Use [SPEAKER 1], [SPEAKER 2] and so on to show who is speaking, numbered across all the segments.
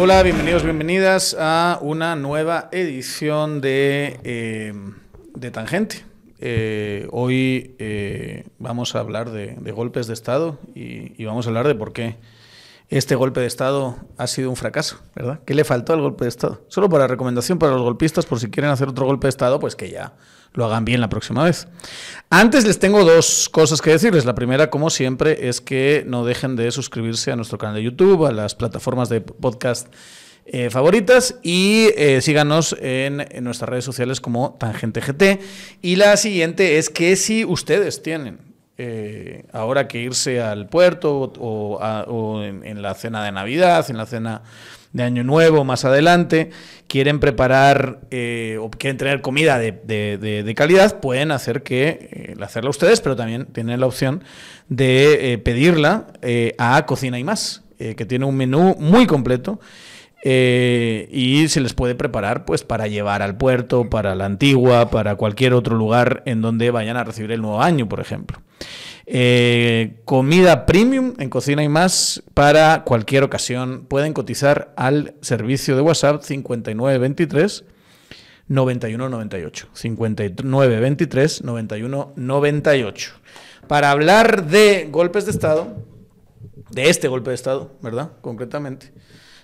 [SPEAKER 1] Hola, bienvenidos, bienvenidas a una nueva edición de, eh, de Tangente. Eh, hoy eh, vamos a hablar de, golpes de Estado y vamos a hablar de por qué este golpe de Estado ha sido un fracaso, ¿verdad? ¿Qué le faltó al golpe de Estado? Solo para recomendación para los golpistas, por si quieren hacer otro golpe de Estado, pues que ya lo hagan bien la próxima vez. Antes les tengo dos cosas que decirles. La primera, como siempre, es que no dejen de suscribirse a nuestro canal de YouTube, a las plataformas de podcast eh, favoritas y eh, síganos en, en, nuestras redes sociales como Tangente GT. Y la siguiente es que si ustedes tienen eh, ahora que irse al puerto o, a, o en, la cena de Navidad, en la cena de Año Nuevo más adelante, quieren preparar eh, o quieren tener comida de, de, de, de calidad, pueden hacer que eh, hacerla ustedes, pero también tienen la opción de eh, pedirla a Cocina y Más, que tiene un menú muy completo. Eh, y se les puede preparar pues para llevar al puerto, para la antigua, para cualquier otro lugar en donde vayan a recibir el nuevo año, por ejemplo. Eh, comida premium en Cocina y más para cualquier ocasión. Pueden cotizar al servicio de WhatsApp 5923 9198. 5923 9198. Para hablar de golpes de Estado, de este golpe de Estado, ¿verdad? Concretamente.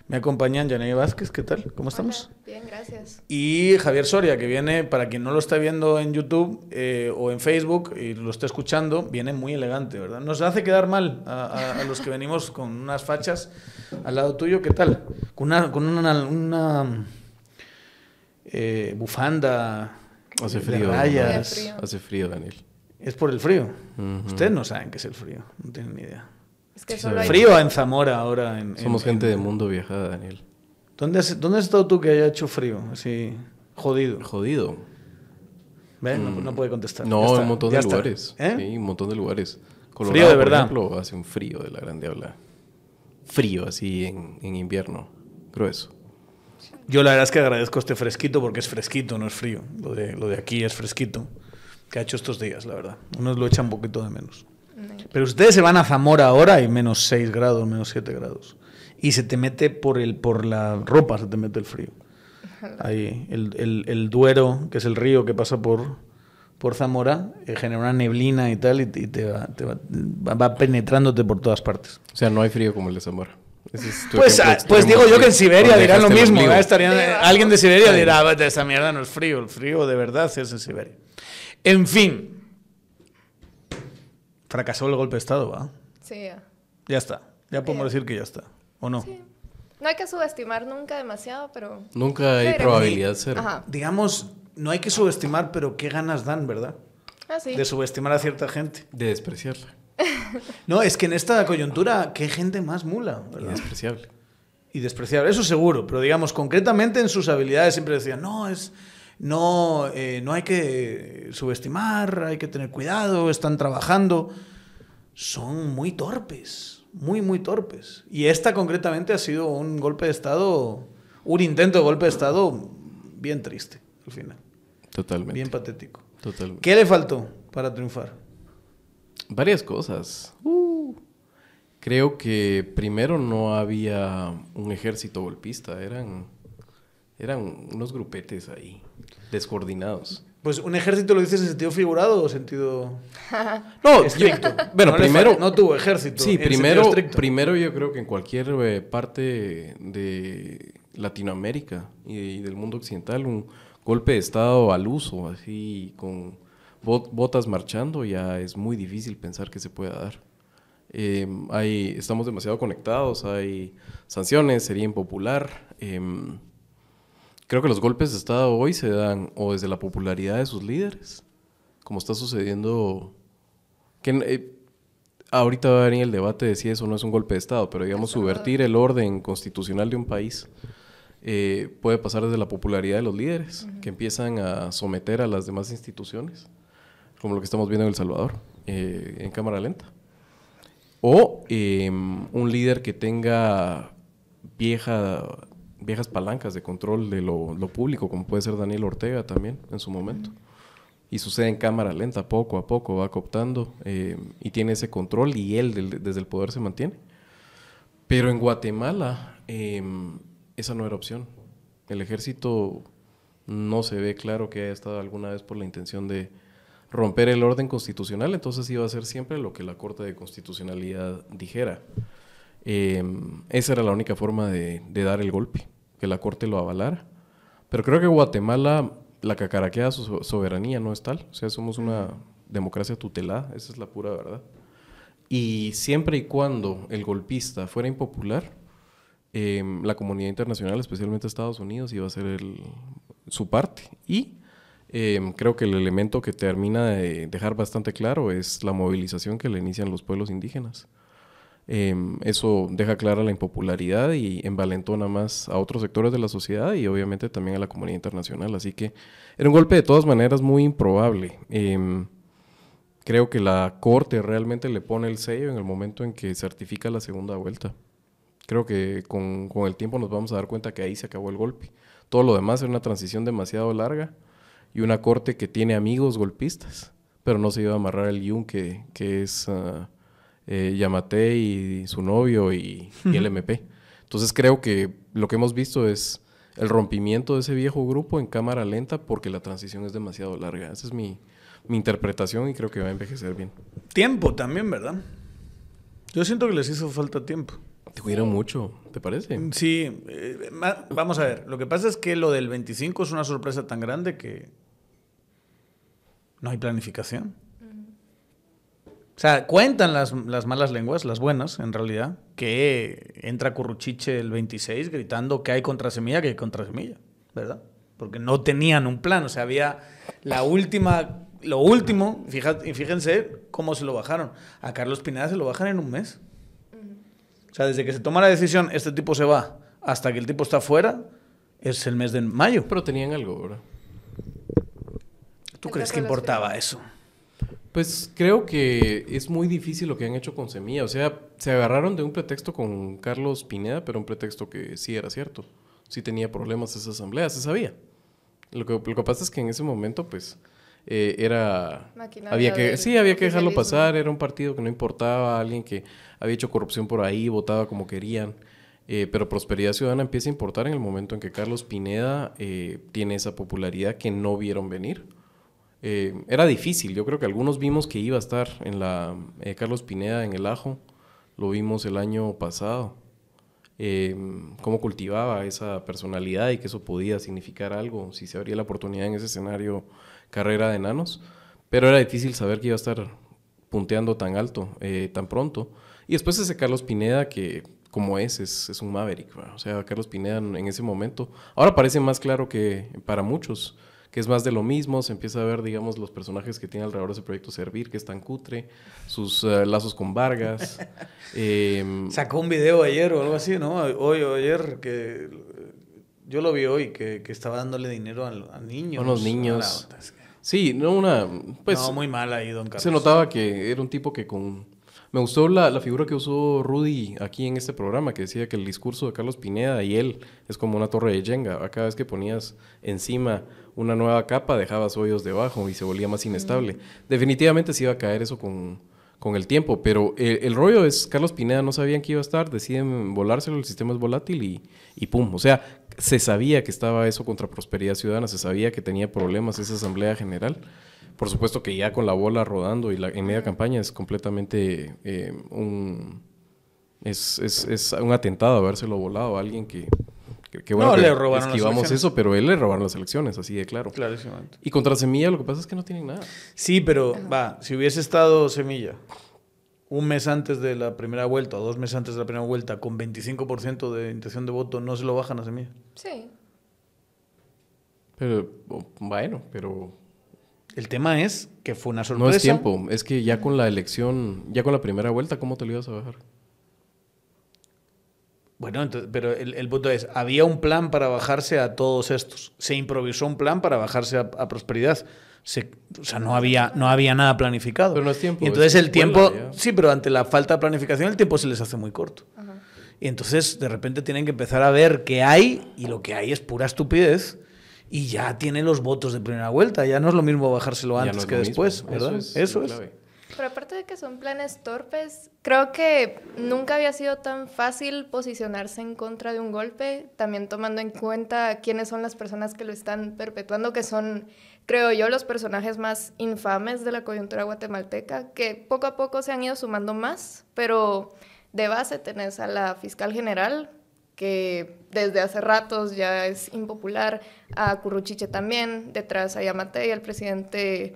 [SPEAKER 1] Me acompañan Janey Vázquez, ¿qué tal? ¿Cómo estamos?
[SPEAKER 2] Hola, bien, gracias.
[SPEAKER 1] Y Javier Soria, que viene, para quien no lo está viendo en YouTube eh, o en Facebook y lo está escuchando, viene muy elegante, ¿verdad? Nos hace quedar mal a, a, a los que venimos con unas fachas al lado tuyo, ¿qué tal? Con una, con una, una eh, bufanda
[SPEAKER 3] Hace frío,
[SPEAKER 1] rayas.
[SPEAKER 2] Hace frío.
[SPEAKER 3] Hace frío, Daniel.
[SPEAKER 1] Es por el frío.
[SPEAKER 3] Uh -huh.
[SPEAKER 1] Ustedes no saben qué es el frío, no tienen ni idea.
[SPEAKER 2] Es que
[SPEAKER 3] Sí,
[SPEAKER 2] solo hay...
[SPEAKER 1] Frío en Zamora ahora. En,
[SPEAKER 3] Somos
[SPEAKER 1] en,
[SPEAKER 3] gente
[SPEAKER 1] en,
[SPEAKER 3] de mundo viajada, Daniel.
[SPEAKER 1] ¿Dónde has, ¿Dónde has estado tú que haya hecho frío? Así, jodido.
[SPEAKER 3] Jodido.
[SPEAKER 1] ¿Ves? No, no, puede contestar.
[SPEAKER 3] No, en un montón de lugares.
[SPEAKER 1] ¿Eh?
[SPEAKER 3] Sí, un montón de lugares. Colorado,
[SPEAKER 1] frío de verdad.
[SPEAKER 3] Por ejemplo, hace un frío de la gran diabla. Frío, así en, en invierno. Grueso.
[SPEAKER 1] Yo la verdad es que agradezco este fresquito porque es fresquito, no es frío. Lo de, lo de aquí es fresquito. Que ha hecho estos días, la verdad. Unos lo echan un poquito de menos. Pero ustedes se van a Zamora ahora y menos 6 grados, menos 7 grados. Y se te mete por, el, por la ropa, se te mete el frío. Ahí, el, el, el Duero, que es el río que pasa por, por Zamora, eh, genera una neblina y tal, y, y te, va, te va, va, penetrándote por todas partes.
[SPEAKER 3] O sea, no hay frío como el de Zamora.
[SPEAKER 1] Es pues, pues digo yo que en Siberia dirán lo mismo. ¿eh? Estarían, sí, alguien de Siberia sí. dirá, esta mierda no es frío, el frío de verdad es en Siberia. En fin, fracasó el golpe de Estado, ¿va?
[SPEAKER 2] Sí. Ya,
[SPEAKER 1] ya está. Ya podemos decir que ya está. ¿O no?
[SPEAKER 2] Sí. No hay que subestimar nunca demasiado, pero...
[SPEAKER 3] Nunca hay probabilidad cero.
[SPEAKER 1] Ajá. Digamos, no hay que subestimar, pero qué ganas dan, ¿verdad?
[SPEAKER 2] Ah, sí.
[SPEAKER 1] De subestimar a cierta gente.
[SPEAKER 3] De despreciarla.
[SPEAKER 1] no, es que en esta coyuntura, qué gente más mula,
[SPEAKER 3] ¿verdad? Y despreciable.
[SPEAKER 1] Y despreciable, eso seguro. Pero digamos, concretamente en sus habilidades siempre decían, no, es... No, eh, no hay que subestimar, hay que tener cuidado, están trabajando. Son muy torpes, muy, muy torpes. Y esta concretamente ha sido un golpe de Estado, un intento de golpe de Estado bien triste al final.
[SPEAKER 3] Totalmente.
[SPEAKER 1] Bien patético.
[SPEAKER 3] Totalmente.
[SPEAKER 1] ¿Qué le faltó para triunfar?
[SPEAKER 3] Varias cosas. Uh, creo que primero no había un ejército golpista, eran, eran unos grupetes ahí, descoordinados.
[SPEAKER 1] Pues un ejército lo dices en sentido figurado o sentido
[SPEAKER 3] no
[SPEAKER 1] estricto.
[SPEAKER 3] Yo, bueno,
[SPEAKER 1] no
[SPEAKER 3] primero
[SPEAKER 1] no tuvo ejército.
[SPEAKER 3] Sí, primero, primero yo creo que en cualquier eh, parte de Latinoamérica y del mundo occidental un golpe de estado al uso, así con botas marchando, ya es muy difícil pensar que se pueda dar. Eh, hay, estamos demasiado conectados, hay sanciones, sería impopular. Eh, Creo que los golpes de Estado hoy se dan o desde la popularidad de sus líderes, como está sucediendo. Que eh, ahorita va a venir el debate de si eso no es un golpe de Estado, pero digamos, subvertir el orden constitucional de un país eh, puede pasar desde la popularidad de los líderes, uh -huh. que empiezan a someter a las demás instituciones, como lo que estamos viendo en El Salvador, eh, en cámara lenta. O un líder que tenga vieja viejas palancas de control de lo, lo, público, como puede ser Daniel Ortega también en su momento. y sucede en cámara lenta, poco a poco va cooptando eh, y tiene ese control y él desde el poder se mantiene. Pero en Guatemala em, esa no era opción. El ejército no se ve claro que haya estado alguna vez por la intención de romper el orden constitucional, entonces iba a ser siempre lo que la Corte de Constitucionalidad dijera. Em, esa era la única forma de dar el golpe, que la Corte lo avalara. Pero creo que Guatemala, la cacaraqueada su so- soberanía no es tal. O sea, somos una democracia tutelada, esa es la pura verdad. Y siempre y cuando el golpista fuera impopular, em, la comunidad internacional, especialmente Estados Unidos, iba a hacer el- su parte. Y em, creo que el elemento que termina de dejar bastante claro es la movilización que le inician los pueblos indígenas. Em, eso deja clara la impopularidad y envalentona más a otros sectores de la sociedad y obviamente también a la comunidad internacional. Así que era un golpe de todas maneras muy improbable. Em, creo que la Corte realmente le pone el sello en el momento en que certifica la segunda vuelta. Creo que con, con el tiempo nos vamos a dar cuenta que ahí se acabó el golpe. Todo lo demás era una transición demasiado larga y una corte que tiene amigos golpistas, pero no se iba a amarrar el yunque que es ah, eh, Yamate y su novio y, y el MP. Entonces creo que lo que hemos visto es el rompimiento de ese viejo grupo en cámara lenta porque la transición es demasiado larga. Esa es mi, mi interpretación y creo que va a envejecer bien.
[SPEAKER 1] Tiempo también, ¿verdad? Yo siento que les hizo falta tiempo.
[SPEAKER 3] Te cuidaron mucho, ¿te parece?
[SPEAKER 1] Sí, eh, vamos a ver. Lo que pasa es que lo del 25 es una sorpresa tan grande que no hay planificación. O sea, cuentan las, las malas lenguas, las buenas, en realidad, que entra Curruchiche el 26 gritando que hay contra semilla, que hay contra semilla, ¿verdad? Porque no tenían un plan, o sea, había la última, lo último, fija- y fíjense cómo se lo bajaron. A Carlos Pineda se lo bajan en un mes. O sea, desde que se toma la decisión, este tipo se va, hasta que el tipo está fuera, es el mes de mayo.
[SPEAKER 3] Pero tenían algo, ¿verdad?
[SPEAKER 1] ¿Tú crees que importaba eso?
[SPEAKER 3] Pues creo que es muy difícil lo que han hecho con Semilla. O sea, se agarraron de un pretexto con Carlos Pineda, pero un pretexto que sí era cierto. Sí tenía problemas esa asamblea, se sabía. Lo que, lo que pasa es que en ese momento, pues, eh, era...
[SPEAKER 2] Maquinaria
[SPEAKER 3] Había que, sí, había que dejarlo pasar, era un partido que no importaba, alguien que había hecho corrupción por ahí, votaba como querían. Eh, pero Prosperidad Ciudadana empieza a importar en el momento en que Carlos Pineda eh, tiene esa popularidad que no vieron venir. Eh, era difícil, yo creo que algunos vimos que iba a estar en la eh, Carlos Pineda en el ajo, lo vimos el año pasado, eh, cómo cultivaba esa personalidad y que eso podía significar algo si se abría la oportunidad en ese escenario carrera de enanos, pero era difícil saber que iba a estar punteando tan alto, tan pronto. Y después ese Carlos Pineda que como es, es, un maverick, ¿verdad? o sea, Carlos Pineda en ese momento, ahora parece más claro que para muchos, que es más de lo mismo, se empieza a ver, digamos, los personajes que tiene alrededor de ese proyecto Servir, que es tan cutre, sus eh, lazos con Vargas. em,
[SPEAKER 1] Sacó un video ayer o algo así, ¿no? Hoy o ayer, que yo lo vi hoy, que, que estaba dándole dinero a, a niños.
[SPEAKER 3] A los niños.
[SPEAKER 1] A
[SPEAKER 3] sí, no una... Pues,
[SPEAKER 1] no, muy mal ahí, don Carlos.
[SPEAKER 3] Se notaba que era un tipo que con... Me gustó la, la figura que usó Rudy aquí en este programa, que decía que el discurso de Carlos Pineda y él es como una torre de Jenga. Cada vez que ponías encima una nueva capa, dejabas hoyos debajo y se volvía más inestable. Definitivamente se iba a caer eso con, con el tiempo, pero el rollo es, Carlos Pineda no sabían que iba a estar, deciden volárselo, el sistema es volátil y, y pum. O sea, se sabía que estaba eso contra Prosperidad Ciudadana, se sabía que tenía problemas esa Asamblea General. Por supuesto que ya con la bola rodando y la, en media campaña es completamente eh, un... Es, es, es un atentado habérselo volado a alguien que... que, que bueno,
[SPEAKER 1] No,
[SPEAKER 3] que
[SPEAKER 1] le robaron las
[SPEAKER 3] esquivamos
[SPEAKER 1] elecciones.
[SPEAKER 3] eso, pero él le robaron las elecciones, así de claro.
[SPEAKER 1] Clarísimamente.
[SPEAKER 3] Y contra Semilla lo que pasa es que no tienen nada.
[SPEAKER 1] Sí, pero va, si hubiese estado Semilla un mes antes de la primera vuelta o dos meses antes de la primera vuelta con 25% de intención de voto, no se lo bajan a Semilla.
[SPEAKER 2] Sí.
[SPEAKER 3] Pero bueno, pero
[SPEAKER 1] El tema es que fue una sorpresa.
[SPEAKER 3] no es tiempo. Es que ya con la elección, ya con la primera vuelta, ¿cómo te lo ibas a bajar?
[SPEAKER 1] Bueno, entonces, pero el, el punto es, había un plan para bajarse a todos estos. Se improvisó un plan para bajarse a, a prosperidad. Se- o sea, no había, no había nada planificado.
[SPEAKER 3] Pero no es tiempo,
[SPEAKER 1] Y entonces
[SPEAKER 3] es
[SPEAKER 1] el tiempo,
[SPEAKER 3] ya.
[SPEAKER 1] sí, pero ante la falta de planificación el tiempo se les hace muy corto. Y entonces de repente tienen que empezar a ver qué hay y lo que hay es pura estupidez. y ya tiene los votos de primera vuelta. Ya no es lo mismo bajárselo antes
[SPEAKER 3] no
[SPEAKER 1] que después,
[SPEAKER 3] mismo.
[SPEAKER 1] ¿verdad?
[SPEAKER 3] Eso es.
[SPEAKER 1] Eso es.
[SPEAKER 2] Pero aparte de que son planes torpes, creo que nunca había sido tan fácil posicionarse en contra de un golpe, también tomando en cuenta quiénes son las personas que lo están perpetuando, que son, creo yo, los personajes más infames de la coyuntura guatemalteca, que poco a poco se han ido sumando más, pero de base tenés a la fiscal general, que desde hace ratos ya es impopular, a Curruchiche también, detrás a Yamate y al presidente,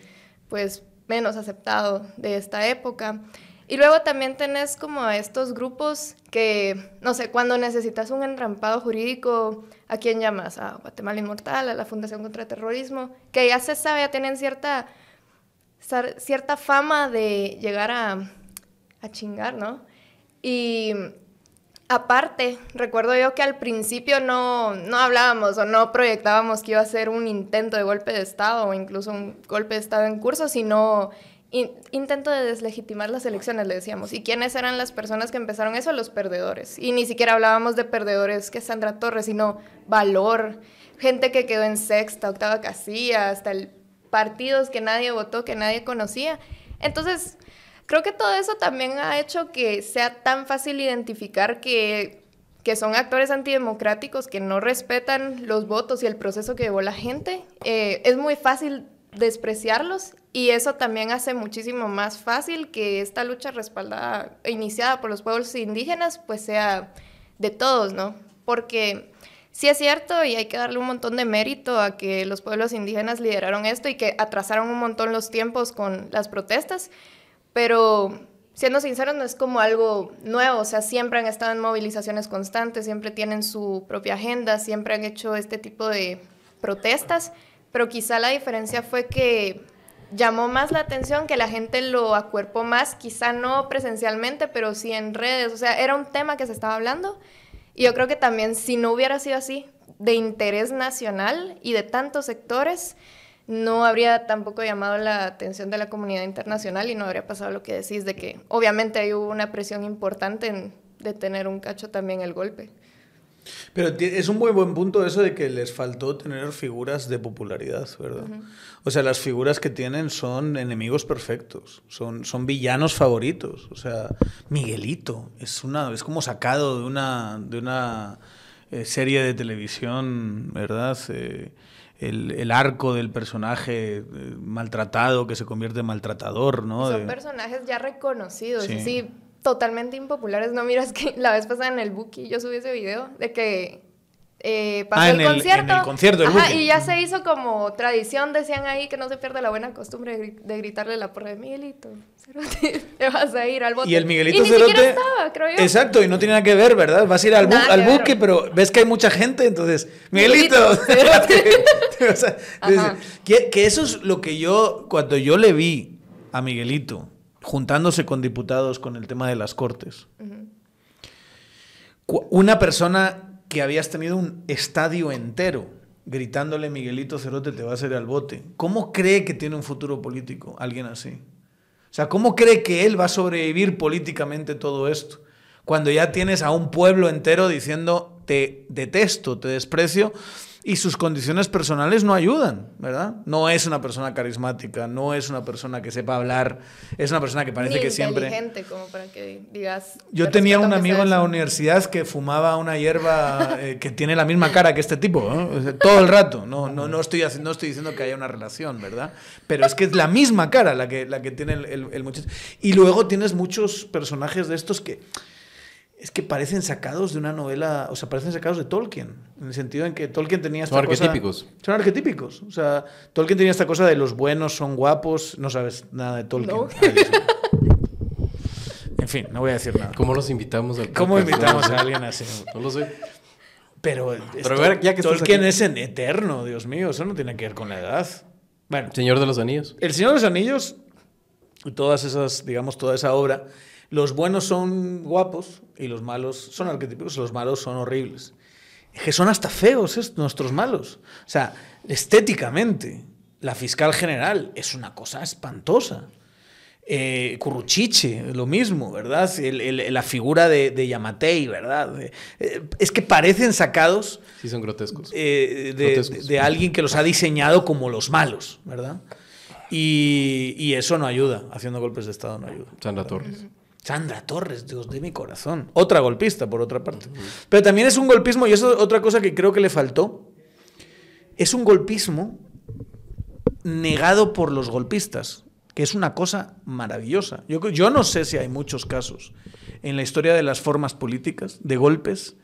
[SPEAKER 2] pues menos aceptado de esta época. Y luego también tenés como estos grupos que, no sé, cuando necesitas un enrampado jurídico, ¿a quién llamas? A Guatemala Inmortal, a la Fundación contra el Terrorismo, que ya se sabe, ya tienen cierta, cierta fama de llegar a, a chingar, ¿no? Y aparte, recuerdo yo que al principio no, no hablábamos o no proyectábamos que iba a ser un intento de golpe de Estado o incluso un golpe de Estado en curso, sino in- intento de deslegitimar las elecciones, le decíamos. ¿Y quiénes eran las personas que empezaron eso? Los perdedores. Y ni siquiera hablábamos de perdedores que Sandra Torres, sino valor, gente que quedó en sexta, octava casilla, hasta el partidos que nadie votó, que nadie conocía. Entonces, creo que todo eso también ha hecho que sea tan fácil identificar que, que son actores antidemocráticos que no respetan los votos y el proceso que llevó la gente. Eh, es muy fácil despreciarlos y eso también hace muchísimo más fácil que esta lucha respaldada e iniciada por los pueblos indígenas pues sea de todos, ¿no? Porque sí es cierto y hay que darle un montón de mérito a que los pueblos indígenas lideraron esto y que atrasaron un montón los tiempos con las protestas, pero siendo sinceros no es como algo nuevo, o sea, siempre han estado en movilizaciones constantes, siempre tienen su propia agenda, siempre han hecho este tipo de protestas, pero quizá la diferencia fue que llamó más la atención, que la gente lo acuerpó más, quizá no presencialmente, pero sí en redes, o sea, era un tema que se estaba hablando. Y yo creo que también si no hubiera sido así, de interés nacional y de tantos sectores, no habría tampoco llamado la atención de la comunidad internacional y no habría pasado lo que decís de que obviamente hay hubo una presión importante en detener un cacho también el golpe.
[SPEAKER 1] Pero es un muy buen punto eso de que les faltó tener figuras de popularidad, ¿verdad? O sea, las figuras que tienen son enemigos perfectos, son, son villanos favoritos. O sea, Miguelito es, una, es como sacado de una, de una eh, serie de televisión, ¿verdad? Eh, el, el arco del personaje eh, maltratado que se convierte en maltratador, ¿no?
[SPEAKER 2] Son
[SPEAKER 1] De-
[SPEAKER 2] personajes ya reconocidos,
[SPEAKER 1] Sí.
[SPEAKER 2] así totalmente impopulares. No miras que la vez pasada en el Buki yo subí ese video de que eh, pasó
[SPEAKER 1] Ah,
[SPEAKER 2] el,
[SPEAKER 1] en el-
[SPEAKER 2] concierto.
[SPEAKER 1] en el concierto del
[SPEAKER 2] Ajá, y ya se hizo como tradición, decían ahí que no se pierda la buena costumbre de, gri- de gritarle la porra de Miguelito. Cerote, te vas a ir al bote.
[SPEAKER 1] Y el Miguelito
[SPEAKER 2] y ni
[SPEAKER 1] Cerote-
[SPEAKER 2] siquiera estaba, creo yo.
[SPEAKER 1] Exacto, y no tiene nada que ver, ¿verdad? Vas a ir al, bu- al
[SPEAKER 2] ver.
[SPEAKER 1] buque, pero ves que hay mucha gente, entonces, Miguelito.
[SPEAKER 2] Miguelito,
[SPEAKER 1] O sea, que, que eso es lo que yo, cuando yo le vi a Miguelito juntándose con diputados con el tema de las cortes, una persona que habías tenido un estadio entero gritándole Miguelito Cerote te vas a ir al bote, ¿cómo cree que tiene un futuro político alguien así? O sea, ¿cómo cree que él va a sobrevivir políticamente todo esto? Cuando ya tienes a un pueblo entero diciendo te detesto, te desprecio y sus condiciones personales no ayudan, ¿verdad? No es una persona carismática, no es una persona que sepa hablar, es una persona que parece
[SPEAKER 2] Ni
[SPEAKER 1] que siempre...
[SPEAKER 2] inteligente como para que digas.
[SPEAKER 1] Yo
[SPEAKER 2] "Te
[SPEAKER 1] tenía un amigo en la
[SPEAKER 2] eso".
[SPEAKER 1] universidad que fumaba una hierba eh, que tiene la misma cara que este tipo, ¿no? O sea, todo el rato. No, no, no, estoy, no estoy diciendo que haya una relación, ¿verdad? Pero es que es la misma cara la que, la que tiene el, el- el muchacho. Y luego tienes muchos personajes de estos que es que parecen sacados de una novela, o sea, parecen sacados de Tolkien, en el sentido en que Tolkien tenía esta
[SPEAKER 3] Son
[SPEAKER 1] cosa-
[SPEAKER 3] arquetípicos.
[SPEAKER 1] Son arquetípicos. O sea, Tolkien tenía esta cosa de los buenos son guapos, no sabes nada de Tolkien.
[SPEAKER 2] No.
[SPEAKER 1] En fin, no voy a decir nada.
[SPEAKER 3] ¿Cómo los invitamos al
[SPEAKER 1] ¿Cómo invitamos
[SPEAKER 3] No lo
[SPEAKER 1] a
[SPEAKER 3] sé.
[SPEAKER 1] alguien así?
[SPEAKER 3] No lo sé.
[SPEAKER 1] Pero,
[SPEAKER 3] Pero a ver, ya que
[SPEAKER 1] Tolkien
[SPEAKER 3] aquí.
[SPEAKER 1] es en eterno, Dios mío, eso no tiene que ver con la edad. Bueno,
[SPEAKER 3] Señor de los Anillos.
[SPEAKER 1] El Señor de los Anillos y todas esas, digamos, toda esa obra, los buenos son guapos y los malos son arquetípicos, los malos son horribles. Es que son hasta feos es- nuestros malos. O sea, estéticamente, la fiscal general es una cosa espantosa. Eh, Curruchiche, lo mismo, ¿verdad? la figura de, Yamatei, ¿verdad? Eh, es que parecen sacados.
[SPEAKER 3] Sí, son grotescos.
[SPEAKER 1] Eh, de, alguien que los ha diseñado como los malos, ¿verdad? Y, eso no ayuda, haciendo golpes de Estado no ayuda.
[SPEAKER 3] Sandra Torres.
[SPEAKER 1] Sandra Torres, Dios de mi corazón. Otra golpista, por otra parte. Pero también es un golpismo, y eso es otra cosa que creo que le faltó. Es un golpismo negado por los golpistas que es una cosa maravillosa. Yo, no sé si hay muchos casos en la historia de las formas políticas, de golpes,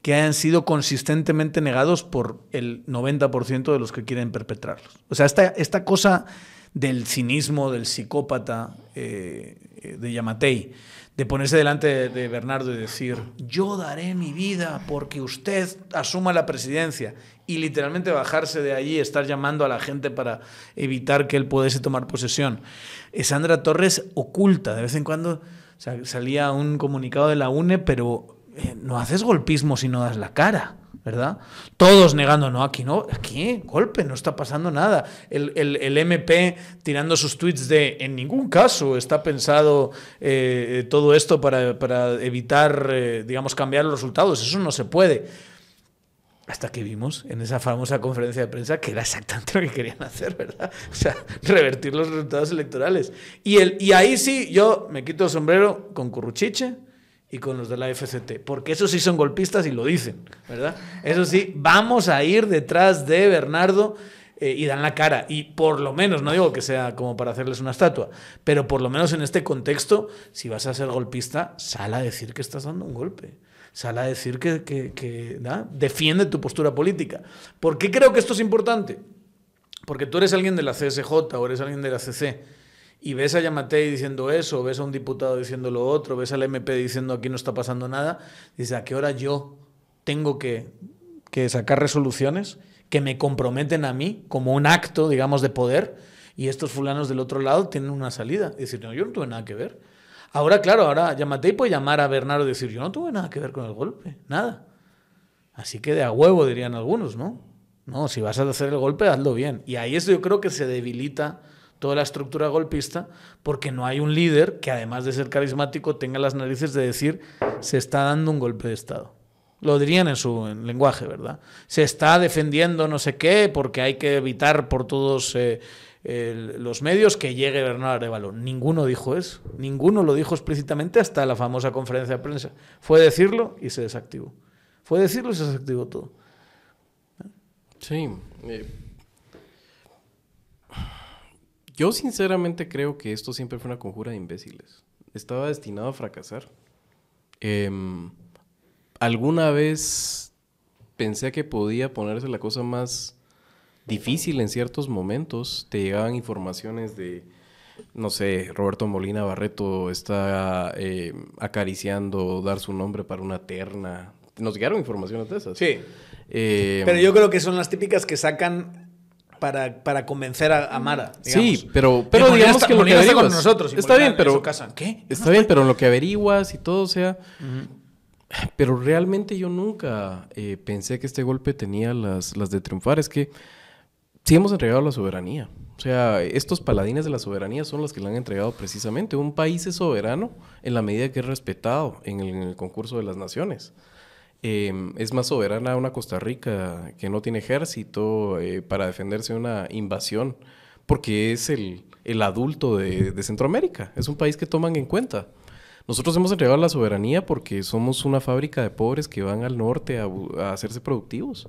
[SPEAKER 1] que hayan sido consistentemente negados por el 90% de los que quieren perpetrarlos. O sea, esta, esta cosa del cinismo, del psicópata eh, de Yamatei, de ponerse delante de Bernardo y decir, yo daré mi vida porque usted asuma la presidencia y literalmente bajarse de allí, estar llamando a la gente para evitar que él pudiese tomar posesión. Sandra Torres oculta, de vez en cuando salía un comunicado de la UNE, pero eh, no haces golpismo si no das la cara. ¿Verdad? Todos negando, no, aquí no, aquí, golpe, no está pasando nada. El, el, MP tirando sus tweets de, en ningún caso está pensado eh, todo esto para, evitar, eh, digamos, cambiar los resultados, eso no se puede. Hasta que vimos en esa famosa conferencia de prensa que era exactamente lo que querían hacer, ¿verdad? O sea, revertir los resultados electorales. Y, el, y ahí sí, yo me quito el sombrero con Curruchiche, y con los de la FCT, porque esos sí son golpistas y lo dicen, ¿verdad? Eso sí, vamos a ir detrás de Bernardo eh, y dan la cara. Y por lo menos, no digo que sea como para hacerles una estatua, pero por lo menos en este contexto, si vas a ser golpista, sal a decir que estás dando un golpe. Sal a decir que, que, defiende tu postura política. ¿Por qué creo que esto es importante? Porque tú eres alguien de la CSJ o eres alguien de la CC y ves a Yamatei diciendo eso, ves a un diputado diciendo lo otro, ves al MP diciendo aquí no está pasando nada, dices, ¿a qué hora yo tengo que, sacar resoluciones que me comprometen a mí como un acto, digamos, de poder? Y estos fulanos del otro lado tienen una salida. Y decir, no, yo no tuve nada que ver. Ahora, claro, ahora Yamatei puede llamar a Bernardo y decir, yo no tuve nada que ver con el golpe, nada. Así que de a huevo, dirían algunos, ¿no? No, si vas a hacer el golpe, hazlo bien. Y ahí eso yo creo que se debilita toda la estructura golpista, porque no hay un líder que además de ser carismático tenga las narices de decir se está dando un golpe de Estado. Lo dirían en su lenguaje, ¿verdad? Se está defendiendo no sé qué porque hay que evitar por todos eh, los medios que llegue Bernardo Arevalo. Ninguno dijo eso. Ninguno lo dijo explícitamente hasta la famosa conferencia de prensa. Fue decirlo y se desactivó. Fue decirlo y se desactivó todo.
[SPEAKER 3] Sí. Eh, yo sinceramente creo que esto siempre fue una conjura de imbéciles. Estaba destinado a fracasar. Em, alguna vez pensé que podía ponerse la cosa más difícil en ciertos momentos. Te llegaban informaciones de, no sé, Roberto Molina Barreto está em, acariciando dar su nombre para una terna. Nos llegaron informaciones de esas.
[SPEAKER 1] Sí. Em, Pero yo creo que son las típicas que sacan para, para convencer a, Mara.
[SPEAKER 3] Sí, pero, pero digamos que lo que averiguas,
[SPEAKER 1] con nosotros.
[SPEAKER 3] Está bien, pero ¿Qué? Está bien, pero en lo que averiguas y todo, o sea, pero realmente yo nunca eh, pensé que este golpe tenía las, las de triunfar. Es que sí hemos entregado la soberanía. O sea, estos paladines de la soberanía son los que le han entregado precisamente. Un país es soberano en la medida que es respetado en el concurso de las naciones. Em, es más soberana una Costa Rica que no tiene ejército eh, para defenderse de una invasión, porque es el, adulto de, Centroamérica, es un país que toman en cuenta. Nosotros hemos entregado la soberanía porque somos una fábrica de pobres que van al norte a, hacerse productivos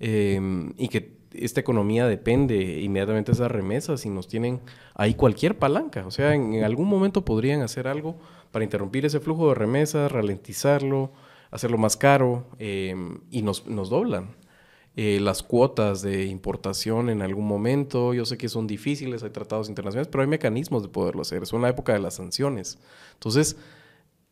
[SPEAKER 3] em, y que esta economía depende inmediatamente de esas remesas y nos tienen ahí cualquier palanca. O sea, en algún momento podrían hacer algo para interrumpir ese flujo de remesas, ralentizarlo, hacerlo más caro em, y nos, nos doblan. Eh, las cuotas de importación en algún momento, yo sé que son difíciles, hay tratados internacionales, pero hay mecanismos de poderlo hacer. Es una época de las sanciones. Entonces,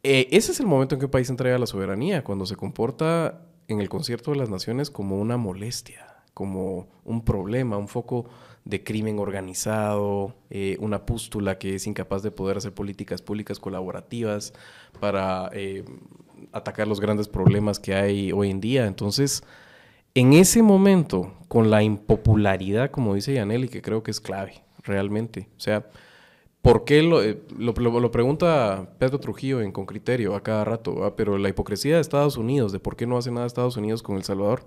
[SPEAKER 3] eh, ese es el momento en que un país entrega la soberanía, cuando se comporta en el concierto de las naciones como una molestia, como un problema, un foco de crimen organizado, eh, una pústula que es incapaz de poder hacer políticas públicas colaborativas para atacar los grandes problemas que hay hoy en día. Entonces, en ese momento, con la impopularidad, como dice Yaneli, que creo que es clave, realmente. O sea, ¿Por qué lo, eh, lo, lo, pregunta Pedro Trujillo en Con Criterio a cada rato? Pero la hipocresía de Estados Unidos, de por qué no hace nada Estados Unidos con El Salvador.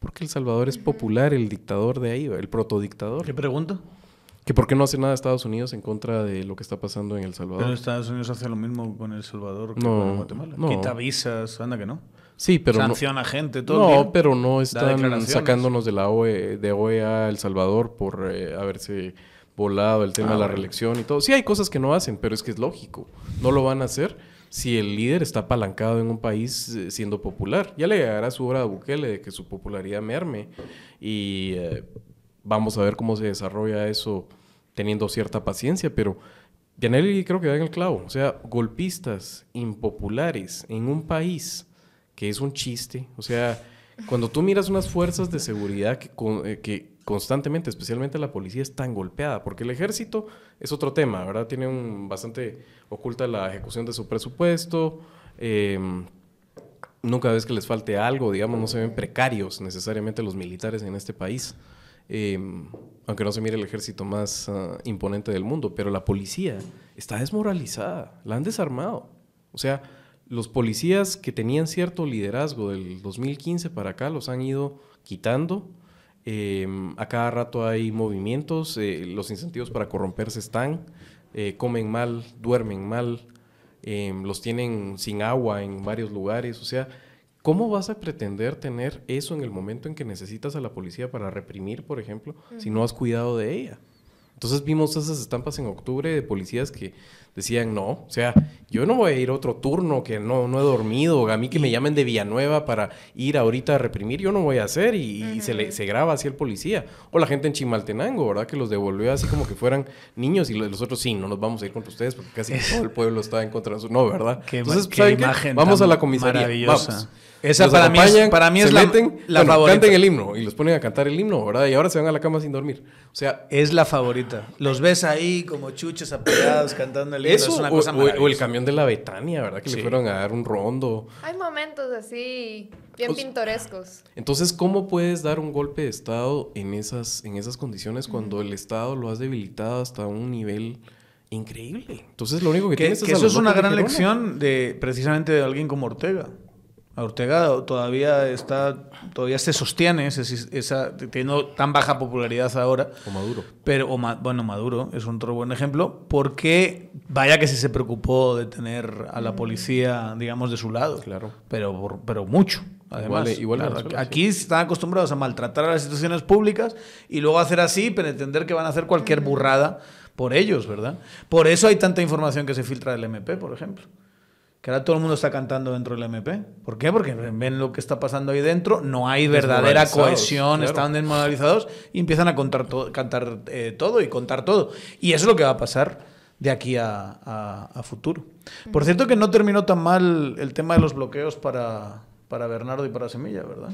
[SPEAKER 3] Porque El Salvador es popular, el dictador de ahí, el protodictador.
[SPEAKER 1] ¿Qué pregunta?
[SPEAKER 3] Que por qué no hace nada Estados Unidos en contra de lo que está pasando en El Salvador.
[SPEAKER 1] Pero Estados Unidos hace lo mismo con El Salvador que con Guatemala. Quita visas, anda que no.
[SPEAKER 3] Sí, pero
[SPEAKER 1] Sanciona gente, todo.
[SPEAKER 3] No, pero no están sacándonos de la OE, de OEA El Salvador por eh, haberse volado el tema de la ah, reelección y todo. Sí hay cosas que no hacen, pero es que es lógico. No lo van a hacer si el líder está apalancado en un país eh, siendo popular. Ya le llegará su hora a Bukele de que su popularidad merme y eh, vamos a ver cómo se desarrolla eso teniendo cierta paciencia, pero Pianelli creo que da en el clavo. O sea, golpistas impopulares en un país que es un chiste. O sea, cuando tú miras unas fuerzas de seguridad que, eh, que constantemente, especialmente la policía, es tan golpeada, porque el ejército es otro tema, ¿verdad? Tiene un bastante oculta la ejecución de su presupuesto. Em, nunca ves que les falte algo, digamos, no se ven precarios necesariamente los militares en este país. Em, aunque no se mire el ejército más ah, imponente del mundo, pero la policía está desmoralizada, la han desarmado. O sea, los policías que tenían cierto liderazgo del 2015 para acá los han ido quitando Em, a cada rato hay movimientos, eh, los incentivos para corromperse están, eh, comen mal, duermen mal, em, los tienen sin agua en varios lugares. O sea, ¿cómo vas a pretender tener eso en el momento en que necesitas a la policía para reprimir, por ejemplo, si no has cuidado de ella? Entonces vimos esas estampas en octubre de policías que decían, no, o sea, yo no voy a ir otro turno que no, no he dormido, a mí que me llamen de Villanueva para ir ahorita a reprimir, yo no voy a hacer y, se, le, se graba así el policía. O la gente en Chimaltenango, ¿verdad? Que los devolvió así como que fueran niños y los otros sí, no nos vamos a ir contra ustedes porque casi todo el pueblo está en contra de su... No, ¿verdad?
[SPEAKER 1] Entonces, qué imagen Vamos a la comisaría. Maravillosa.
[SPEAKER 3] Esa para mí, es, para mí es la, la favorita. Canten el himno y los ponen a cantar el himno, ¿verdad? Y ahora se van a la cama sin dormir. O sea,
[SPEAKER 1] es la favorita. Los ves ahí como chuches apegados cantando el himno.
[SPEAKER 3] Eso, es una cosa o, o, el camión de la Betania, ¿verdad? Que le fueron a dar un rondo.
[SPEAKER 2] Hay momentos así bien pintorescos.
[SPEAKER 3] Entonces, ¿cómo puedes dar un golpe de Estado en esas, en esas condiciones cuando el Estado lo has debilitado hasta un nivel increíble? Entonces, lo único que, tienes
[SPEAKER 1] es... Que eso es una gran lección de precisamente de alguien como Ortega. Ortega todavía está, todavía se sostiene, esa, tiene tan baja popularidad ahora.
[SPEAKER 3] O Maduro.
[SPEAKER 1] Pero, o bueno, Maduro es otro buen ejemplo, porque vaya que sí se preocupó de tener a la policía, digamos, de su lado.
[SPEAKER 3] Claro.
[SPEAKER 1] Pero, pero mucho. Además, igual, aquí están acostumbrados a maltratar a las instituciones públicas y luego hacer así, pretender que van a hacer cualquier burrada por ellos, ¿verdad? Por eso hay tanta información que se filtra del MP, por ejemplo que ahora todo el mundo está cantando dentro del MP. ¿Por qué? Porque ven lo que está pasando ahí dentro, no hay verdadera cohesión, están desmoralizados y empiezan a contar cantar eh, todo y contar todo. Y eso es lo que va a pasar de aquí a, futuro. Por cierto que no terminó tan mal el tema de los bloqueos para, para Bernardo y para Semilla, ¿verdad?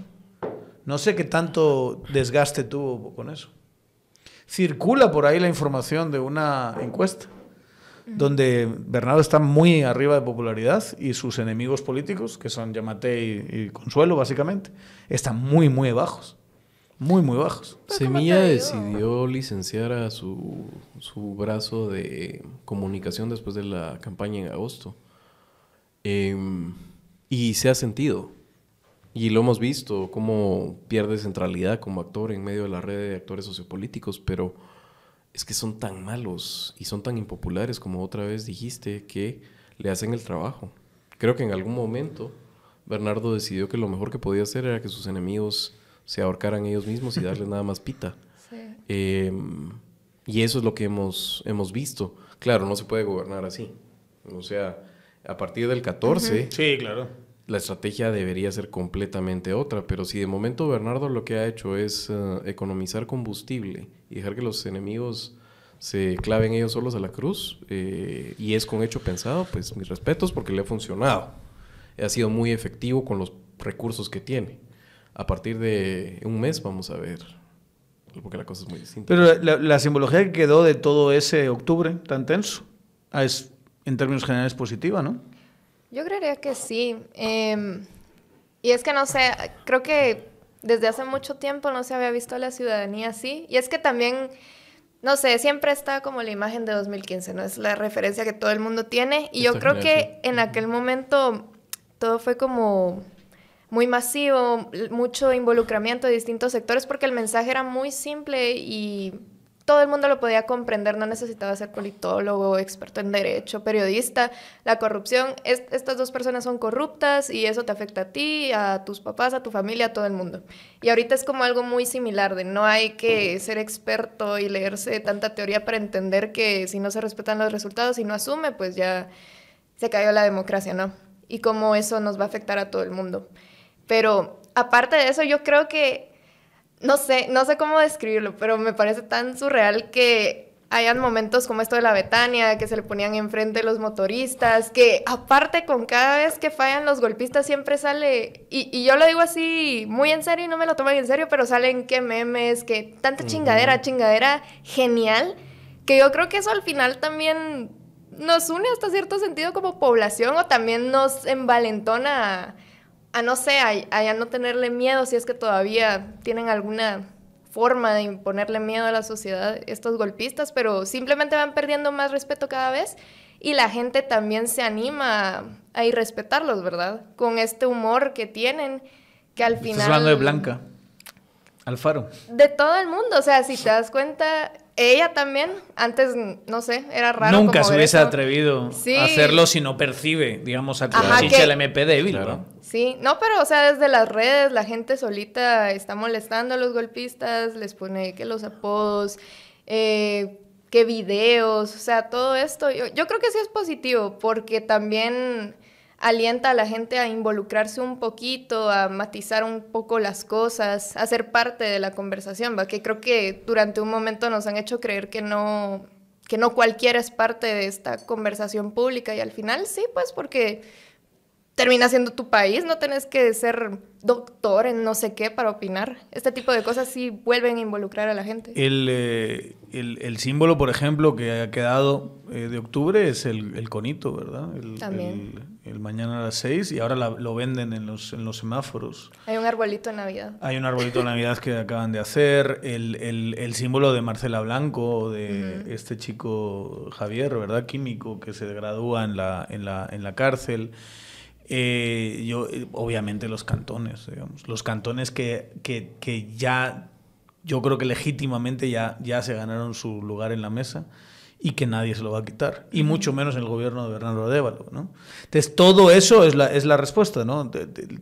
[SPEAKER 1] No sé qué tanto desgaste tuvo con eso. Circula por ahí la información de una encuesta donde Bernardo está muy arriba de popularidad y sus enemigos políticos, que son Yamate y, Consuelo, básicamente, están muy, muy bajos. Muy, muy bajos.
[SPEAKER 3] Semilla decidió licenciar a su, su, brazo de comunicación después de la campaña en agosto. Em, y se ha sentido. Y lo hemos visto, cómo pierde centralidad como actor en medio de la red de actores sociopolíticos, pero es que son tan malos y son tan impopulares como otra vez dijiste que le hacen el trabajo. Creo que en algún momento Bernardo decidió que lo mejor que podía hacer era que sus enemigos se ahorcaran ellos mismos y darles nada más pita. Em, y eso es lo que hemos, hemos visto. Claro, no se puede gobernar así. O sea, a partir del 14,
[SPEAKER 1] sí, claro
[SPEAKER 3] la estrategia debería ser completamente otra, pero si de momento Bernardo lo que ha hecho es eh, economizar combustible y dejar que los enemigos se claven ellos solos a la cruz, eh, y es con hecho pensado, pues mis respetos porque le ha funcionado. Ha sido muy efectivo con los recursos que tiene. A partir de un mes vamos a ver, porque la cosa es muy distinta.
[SPEAKER 1] Pero la, la simbología que quedó de todo ese octubre tan tenso es en términos generales positiva, ¿no?
[SPEAKER 2] Yo creería que sí. Em, y es que no sé, creo que desde hace mucho tiempo no se había visto a la ciudadanía así. Y es que también no sé, siempre está como la imagen de 2015, ¿no? Es la referencia que todo el mundo tiene. Y yo creo que en aquel momento todo fue como muy masivo, mucho involucramiento de distintos sectores, porque el mensaje era muy simple y todo el mundo lo podía comprender, no necesitaba ser politólogo, experto en derecho, periodista. La corrupción, estas dos personas son corruptas y eso te afecta a ti, a tus papás, a tu familia, a todo el mundo. Y ahorita es como algo muy similar, de no hay que ser experto y leerse tanta teoría para entender que si no se respetan los resultados y no asume, pues ya se cayó la democracia, ¿no? Y cómo eso nos va a afectar a todo el mundo. Pero aparte de eso, yo creo que no sé, no sé cómo describirlo, pero me parece tan surreal que hayan momentos como esto de la Betania, que se le ponían enfrente los motoristas, que aparte con cada vez que fallan los golpistas siempre sale, y, yo lo digo así muy en serio y no me lo toman en serio, pero salen que memes, que tanta chingadera, chingadera genial, que yo creo que eso al final también nos une hasta cierto sentido como población o también nos envalentona a no sé, a, no tenerle miedo si es que todavía tienen alguna forma de imponerle miedo a la sociedad estos golpistas, pero simplemente van perdiendo más respeto cada vez y la gente también se anima a, irrespetarlos, ¿verdad? Con este humor que tienen, que al final...
[SPEAKER 1] Estás hablando de Blanca, Alfaro.
[SPEAKER 2] De todo el mundo, o sea, si te das cuenta, ella también, antes, no sé, era raro.
[SPEAKER 1] Nunca se hubiese atrevido a hacerlo si no percibe, digamos, a que el MP débil, ¿no?
[SPEAKER 2] Sí, no, pero, o sea, desde las redes la gente solita está molestando a los golpistas, les pone que los apodos, eh, que videos, o sea, todo esto. Yo, yo creo que sí es positivo porque también alienta a la gente a involucrarse un poquito, a matizar un poco las cosas, a ser parte de la conversación, ¿va? que creo que durante un momento nos han hecho creer que no, que no cualquiera es parte de esta conversación pública y al final sí, pues porque termina siendo tu país, no tenés que ser doctor en no sé qué para opinar. Este tipo de cosas sí vuelven a involucrar a la gente.
[SPEAKER 1] El, eh, el, símbolo, por ejemplo, que ha quedado eh, de octubre es el, conito, ¿verdad? El,
[SPEAKER 2] También.
[SPEAKER 1] El, mañana a las seis y ahora lo venden en los, en los semáforos.
[SPEAKER 2] Hay un arbolito de Navidad.
[SPEAKER 1] Hay un arbolito de Navidad que acaban de hacer. El, símbolo de Marcela Blanco, de este chico Javier, ¿verdad? Químico, que se gradúa en la, en la, en la cárcel. Eh, yo, obviamente los cantones, digamos, los cantones que, que, que, ya, yo creo que legítimamente ya, ya se ganaron su lugar en la mesa y que nadie se lo va a quitar, y mucho menos el gobierno de Bernardo Adévalo, ¿no? Entonces, todo eso es la, es la respuesta, ¿no?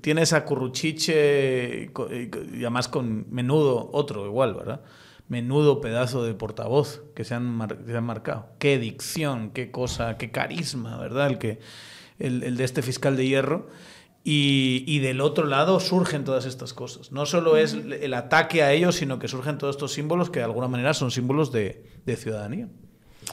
[SPEAKER 1] Tienes a Curruchiche, y además con menudo, otro igual, ¿verdad? Menudo pedazo de portavoz que se han, se han marcado. Qué dicción, qué cosa, qué carisma, ¿verdad? El que el, de este fiscal de hierro. Y, del otro lado surgen todas estas cosas. No solo es el ataque a ellos, sino que surgen todos estos símbolos que de alguna manera son símbolos de, ciudadanía.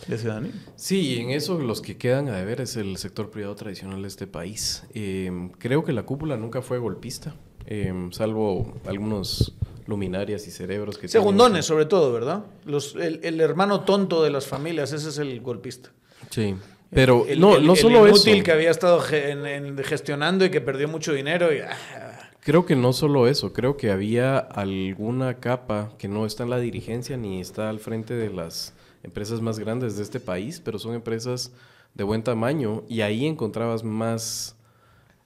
[SPEAKER 1] De ciudadanía.
[SPEAKER 3] Sí, en eso los que quedan a deber es el sector privado tradicional de este país. Eh, creo que la cúpula nunca fue golpista, eh, salvo algunos luminarias y cerebros que...
[SPEAKER 1] Segundones, sobre todo, ¿verdad? Los, el, el hermano tonto de las familias, ese es el golpista.
[SPEAKER 3] Sí. Pero no, no solo eso.
[SPEAKER 1] que había estado gestionando y que perdió mucho dinero. Y, ah.
[SPEAKER 3] Creo que no solo eso, creo que había alguna capa que no está en la dirigencia ni está al frente de las empresas más grandes de este país, pero son empresas de buen tamaño y ahí encontrabas más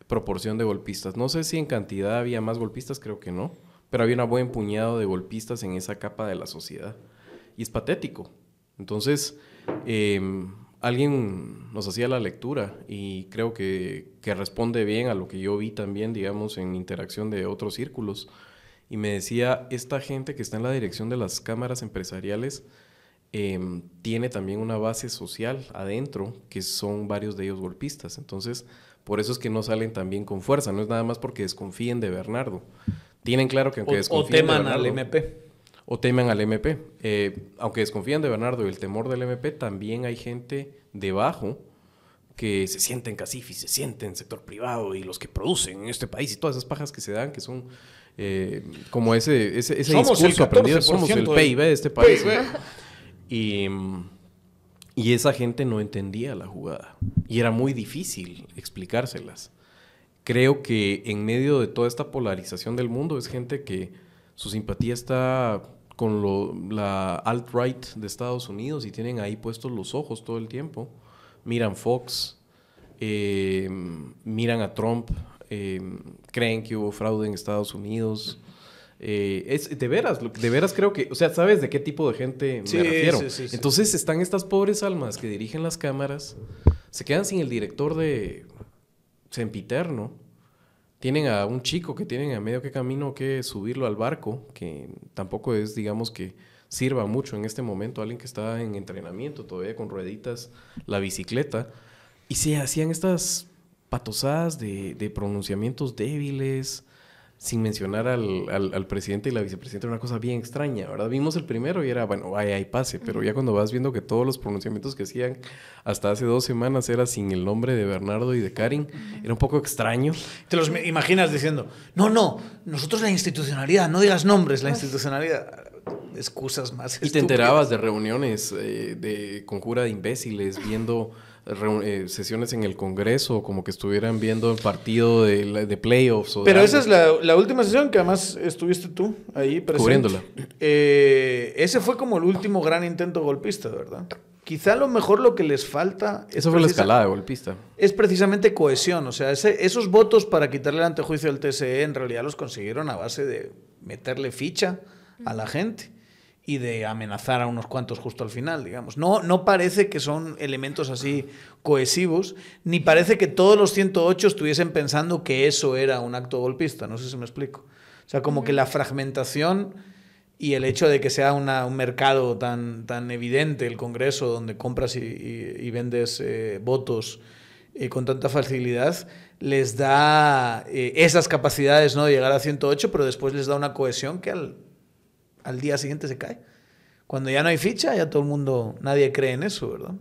[SPEAKER 3] proporción de golpistas. No sé si en cantidad había más golpistas, creo que no, pero había un buen puñado de golpistas en esa capa de la sociedad. Y es patético. Entonces, eh, alguien nos hacía la lectura y creo que, responde bien a lo que yo vi también, digamos, en interacción de otros círculos. Y me decía, esta gente que está en la dirección de las cámaras empresariales em, tiene también una base social adentro, que son varios de ellos golpistas. Entonces, por eso es que no salen también con fuerza, no es nada más porque desconfíen de Bernardo. Tienen claro que aunque desconfíen
[SPEAKER 1] o teman al MP
[SPEAKER 3] o temen al MP. Eh, aunque desconfían de Bernardo y el temor del MP, también hay gente debajo que se sienten cacifis, se sienten sector privado y los que producen en este país y todas esas pajas que se dan, que son eh, como ese, ese, ese discurso aprendido, somos el PIB de este país. Y, y esa gente no entendía la jugada y era muy difícil explicárselas. Creo que en medio de toda esta polarización del mundo es gente que su simpatía está con lo, la alt-right de Estados Unidos y tienen ahí puestos los ojos todo el tiempo. Miran Fox, eh, miran a Trump, eh, creen que hubo fraude en Estados Unidos. Eh, es de veras, de veras creo que, o sea, ¿sabes de qué tipo de gente me refiero? Entonces están estas pobres almas que dirigen las cámaras, se quedan sin el director de Sempiterno, tienen a un chico que tienen a medio que camino que subirlo al barco, que tampoco es, digamos, que sirva mucho en este momento, alguien que está en entrenamiento todavía con rueditas, la bicicleta, y se hacían estas patosadas de, de pronunciamientos débiles, sin mencionar al, al, presidente y la vicepresidenta, una cosa bien extraña, ¿verdad? Vimos el primero y era, bueno, ay, ay, pase, pero ya cuando vas viendo que todos los pronunciamientos que hacían hasta hace dos semanas era sin el nombre de Bernardo y de Karin, era un poco extraño.
[SPEAKER 1] Te los imaginas diciendo, no, no, nosotros la institucionalidad, no digas nombres, la institucionalidad excusas más.
[SPEAKER 3] Y te enterabas de reuniones eh, de conjura de imbéciles viendo eh, sesiones en el Congreso, como que estuvieran viendo el partido de, de playoffs.
[SPEAKER 1] Pero esa es la, última sesión que además estuviste tú ahí presente. Cubriéndola. Eh, ese fue como el último gran intento golpista, ¿verdad? Quizá a lo mejor lo que les falta...
[SPEAKER 3] Eso fue la escalada golpista.
[SPEAKER 1] Es precisamente cohesión. O sea, esos votos para quitarle el antejuicio al TSE en realidad los consiguieron a base de meterle ficha a la gente y de amenazar a unos cuantos justo al final, digamos. No, no parece que son elementos así cohesivos, ni parece que todos los 108 estuviesen pensando que eso era un acto golpista, no sé si me explico. O sea, como que la fragmentación y el hecho de que sea un mercado tan, tan evidente, el Congreso, donde compras y, vendes eh, votos eh, con tanta facilidad, les da eh, esas capacidades ¿no? de llegar a 108, pero después les da una cohesión que al al día siguiente se cae. Cuando ya no hay ficha, ya todo el mundo, nadie cree en eso, ¿verdad?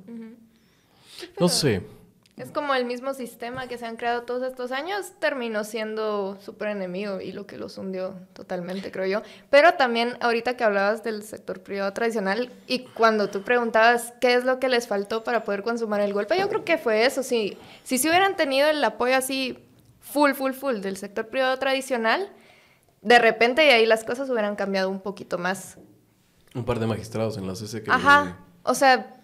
[SPEAKER 3] no sé.
[SPEAKER 2] Es como el mismo sistema que se han creado todos estos años, terminó siendo súper enemigo y lo que los hundió totalmente, creo yo. Pero también ahorita que hablabas del sector privado tradicional y cuando tú preguntabas qué es lo que les faltó para poder consumar el golpe, yo creo que fue eso. Si, si se hubieran tenido el apoyo así full, full, full del sector privado tradicional, de repente y ahí las cosas hubieran cambiado un poquito más.
[SPEAKER 3] Un par de magistrados en la CC que...
[SPEAKER 2] Ajá, o sea,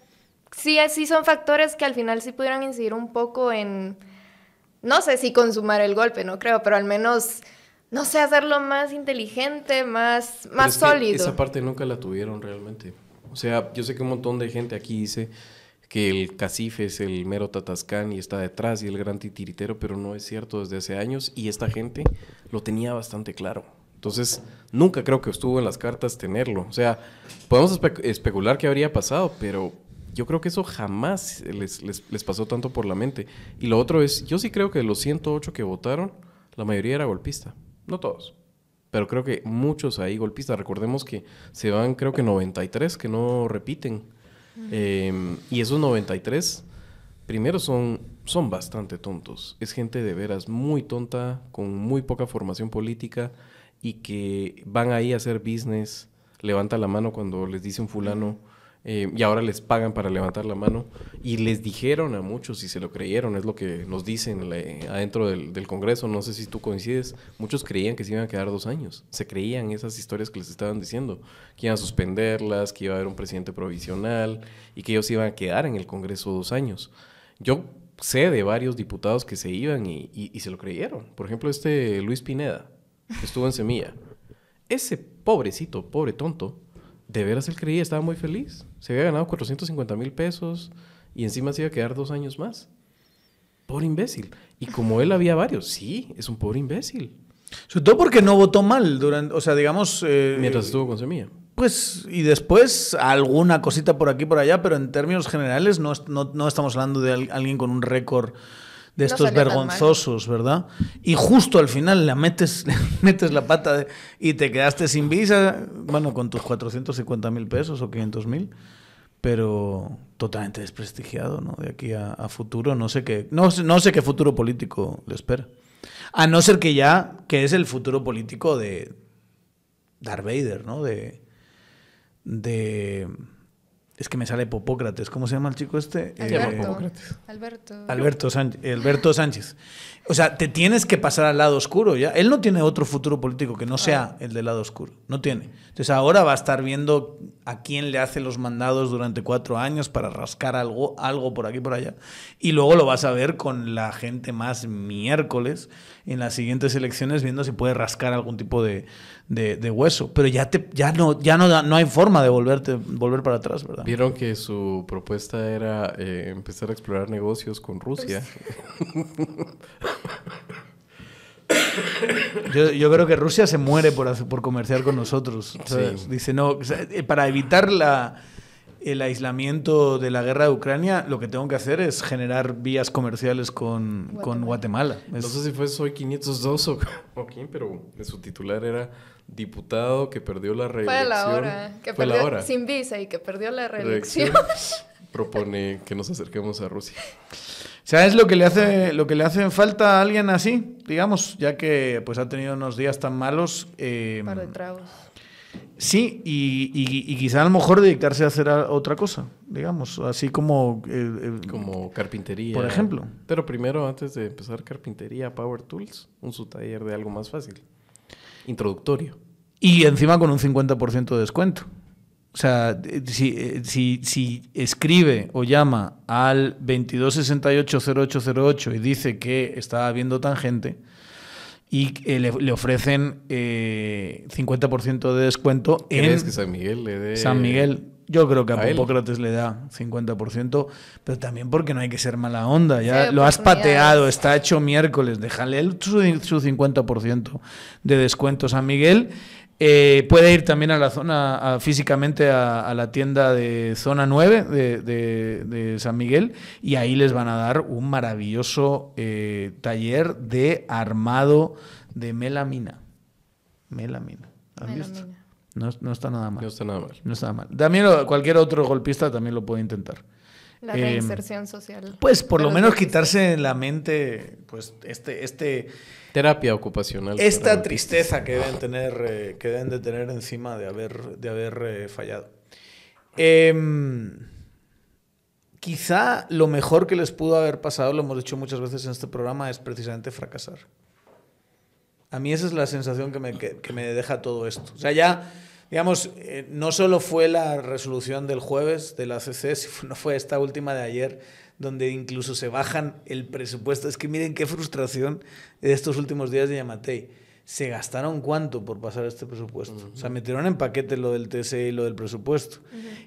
[SPEAKER 2] sí, sí son factores que al final sí pudieran incidir un poco en, no sé si consumar el golpe, no creo, pero al menos, no sé, hacerlo más inteligente, más, más sólido.
[SPEAKER 3] esa parte nunca la tuvieron realmente. O sea, yo sé que un montón de gente aquí dice que el cacife es el mero tatascán y está detrás y el gran titiritero, pero no es cierto desde hace años y esta gente lo tenía bastante claro. Entonces, nunca creo que estuvo en las cartas tenerlo. O sea, podemos especular qué habría pasado, pero yo creo que eso jamás les, les, pasó tanto por la mente. Y lo otro es, yo sí creo que de los 108 que votaron, la mayoría era golpista. No todos, pero creo que muchos ahí golpistas. Recordemos que se van, creo que 93 que no repiten. Em, y esos 93, primero son, son bastante tontos. Es gente de veras muy tonta, con muy poca formación política y que van ahí a hacer business. Levanta la mano cuando les dice un fulano eh, y ahora les pagan para levantar la mano. Y les dijeron a muchos y se lo creyeron, es lo que nos dicen adentro del, Congreso, no sé si tú coincides, muchos creían que se iban a quedar dos años, se creían esas historias que les estaban diciendo, que iban a suspenderlas, que iba a haber un presidente provisional y que ellos iban a quedar en el Congreso dos años. Yo sé de varios diputados que se iban y, y se lo creyeron. Por ejemplo, este Luis Pineda, que estuvo en Semilla. Ese pobrecito, pobre tonto, de veras él creía, estaba muy feliz. Se había ganado 450 mil pesos y encima se iba a quedar dos años más. Pobre imbécil. Y como él había varios, sí, es un pobre imbécil.
[SPEAKER 1] Sobre todo porque no votó mal durante, o sea, digamos... Eh,
[SPEAKER 3] Mientras estuvo con Semilla.
[SPEAKER 1] Pues, y después alguna cosita por aquí por allá, pero en términos generales no, no, no estamos hablando de alguien con un récord de estos vergonzosos, ¿verdad? Y justo al final la metes, metes la pata y te quedaste sin visa, bueno, con tus 450 mil pesos o 500 mil, pero totalmente desprestigiado, ¿no? De aquí a, futuro, no sé qué, no, no sé qué futuro político le espera. A no ser que ya, que es el futuro político de Darth Vader, ¿no? De, de Es que me sale Popócrates. ¿Cómo se llama el chico este?
[SPEAKER 2] Alberto. Alberto.
[SPEAKER 1] Alberto, Sánchez, Alberto Sánchez. O sea, te tienes que pasar al lado oscuro ya. Él no tiene otro futuro político que no sea el del lado oscuro. No tiene. Entonces ahora va a estar viendo a quién le hace los mandados durante cuatro años para rascar algo, algo por aquí por allá. Y luego lo vas a ver con la gente más miércoles en las siguientes elecciones viendo si puede rascar algún tipo de, de, de hueso. Pero ya, te, ya, no, ya no, no hay forma de volverte, volver para atrás, ¿verdad?
[SPEAKER 3] Vieron que su propuesta era eh, empezar a explorar negocios con Rusia.
[SPEAKER 1] Yo, yo creo que Rusia se muere por, hacer- por comerciar con nosotros. Dice, no, eh, para evitar la, el aislamiento de la guerra de Ucrania, lo que tengo que hacer es generar vías comerciales con, con Guatemala.
[SPEAKER 3] No
[SPEAKER 1] Es-
[SPEAKER 3] sé si fue Soy 502 o, o quién, pero su titular era diputado que perdió la
[SPEAKER 2] Fue
[SPEAKER 3] reelección.
[SPEAKER 2] a la hora. Que
[SPEAKER 3] Fue
[SPEAKER 2] perdió
[SPEAKER 3] la hora.
[SPEAKER 2] sin visa y que perdió la reelección.
[SPEAKER 3] Reelección. Propone que nos acerquemos a Rusia.
[SPEAKER 1] ¿Sabes lo que le hace lo que le hace falta a alguien así? Digamos, ya que pues ha tenido unos días tan malos. eh,
[SPEAKER 2] Un par de tragos.
[SPEAKER 1] sí, y, y- y quizá a lo mejor dedicarse a hacer a- otra cosa, digamos, así como... eh, eh,
[SPEAKER 3] Como carpintería.
[SPEAKER 1] Por ejemplo.
[SPEAKER 3] Pero primero, antes de empezar carpintería, Power Tools, un su taller de algo más fácil. Introductorio.
[SPEAKER 1] Y encima con un 50% de descuento. O sea, si, eh, si, si escribe o llama al 22680808 y dice que está viendo tangente y eh, le, le ofrecen eh, 50% de descuento en
[SPEAKER 3] ¿Crees que San Miguel le dé...
[SPEAKER 1] San Miguel. Yo creo que a,
[SPEAKER 3] a él?
[SPEAKER 1] Hipócrates le da 50%, pero también porque no hay que ser mala onda. Ya
[SPEAKER 2] Sí,
[SPEAKER 1] lo has pateado, está hecho miércoles. Déjale su, su 50% de descuento San Miguel. Eh, puede ir también a la zona, a- físicamente a, a la tienda de zona 9 de, de- de San Miguel y ahí les van a dar un maravilloso eh, taller de armado de melamina. Melamina. ¿Has visto?
[SPEAKER 2] Melamina.
[SPEAKER 1] No, no está nada mal.
[SPEAKER 3] No está nada mal.
[SPEAKER 1] No está mal. También lo- cualquier otro golpista también lo puede intentar.
[SPEAKER 2] La
[SPEAKER 1] Eh,
[SPEAKER 2] reinserción social.
[SPEAKER 1] Pues por lo menos quitarse en la mente pues este, este,
[SPEAKER 3] Terapia ocupacional.
[SPEAKER 1] esta tristeza que deben tener, eh, que deben de tener encima de haber, de haber eh, fallado. Em, quizá lo mejor que les pudo haber pasado, lo hemos dicho muchas veces en este programa, es precisamente fracasar. A mí esa es la sensación que me, que, que me deja todo esto. O sea, ya, digamos, eh, no solo fue la resolución del jueves de la CC, sino fue esta última de ayer, donde incluso se bajan el presupuesto. Es que miren qué frustración de estos últimos días de Yamatei. ¿Se gastaron cuánto por pasar este presupuesto? O sea, metieron en paquete lo del TSE y lo del presupuesto.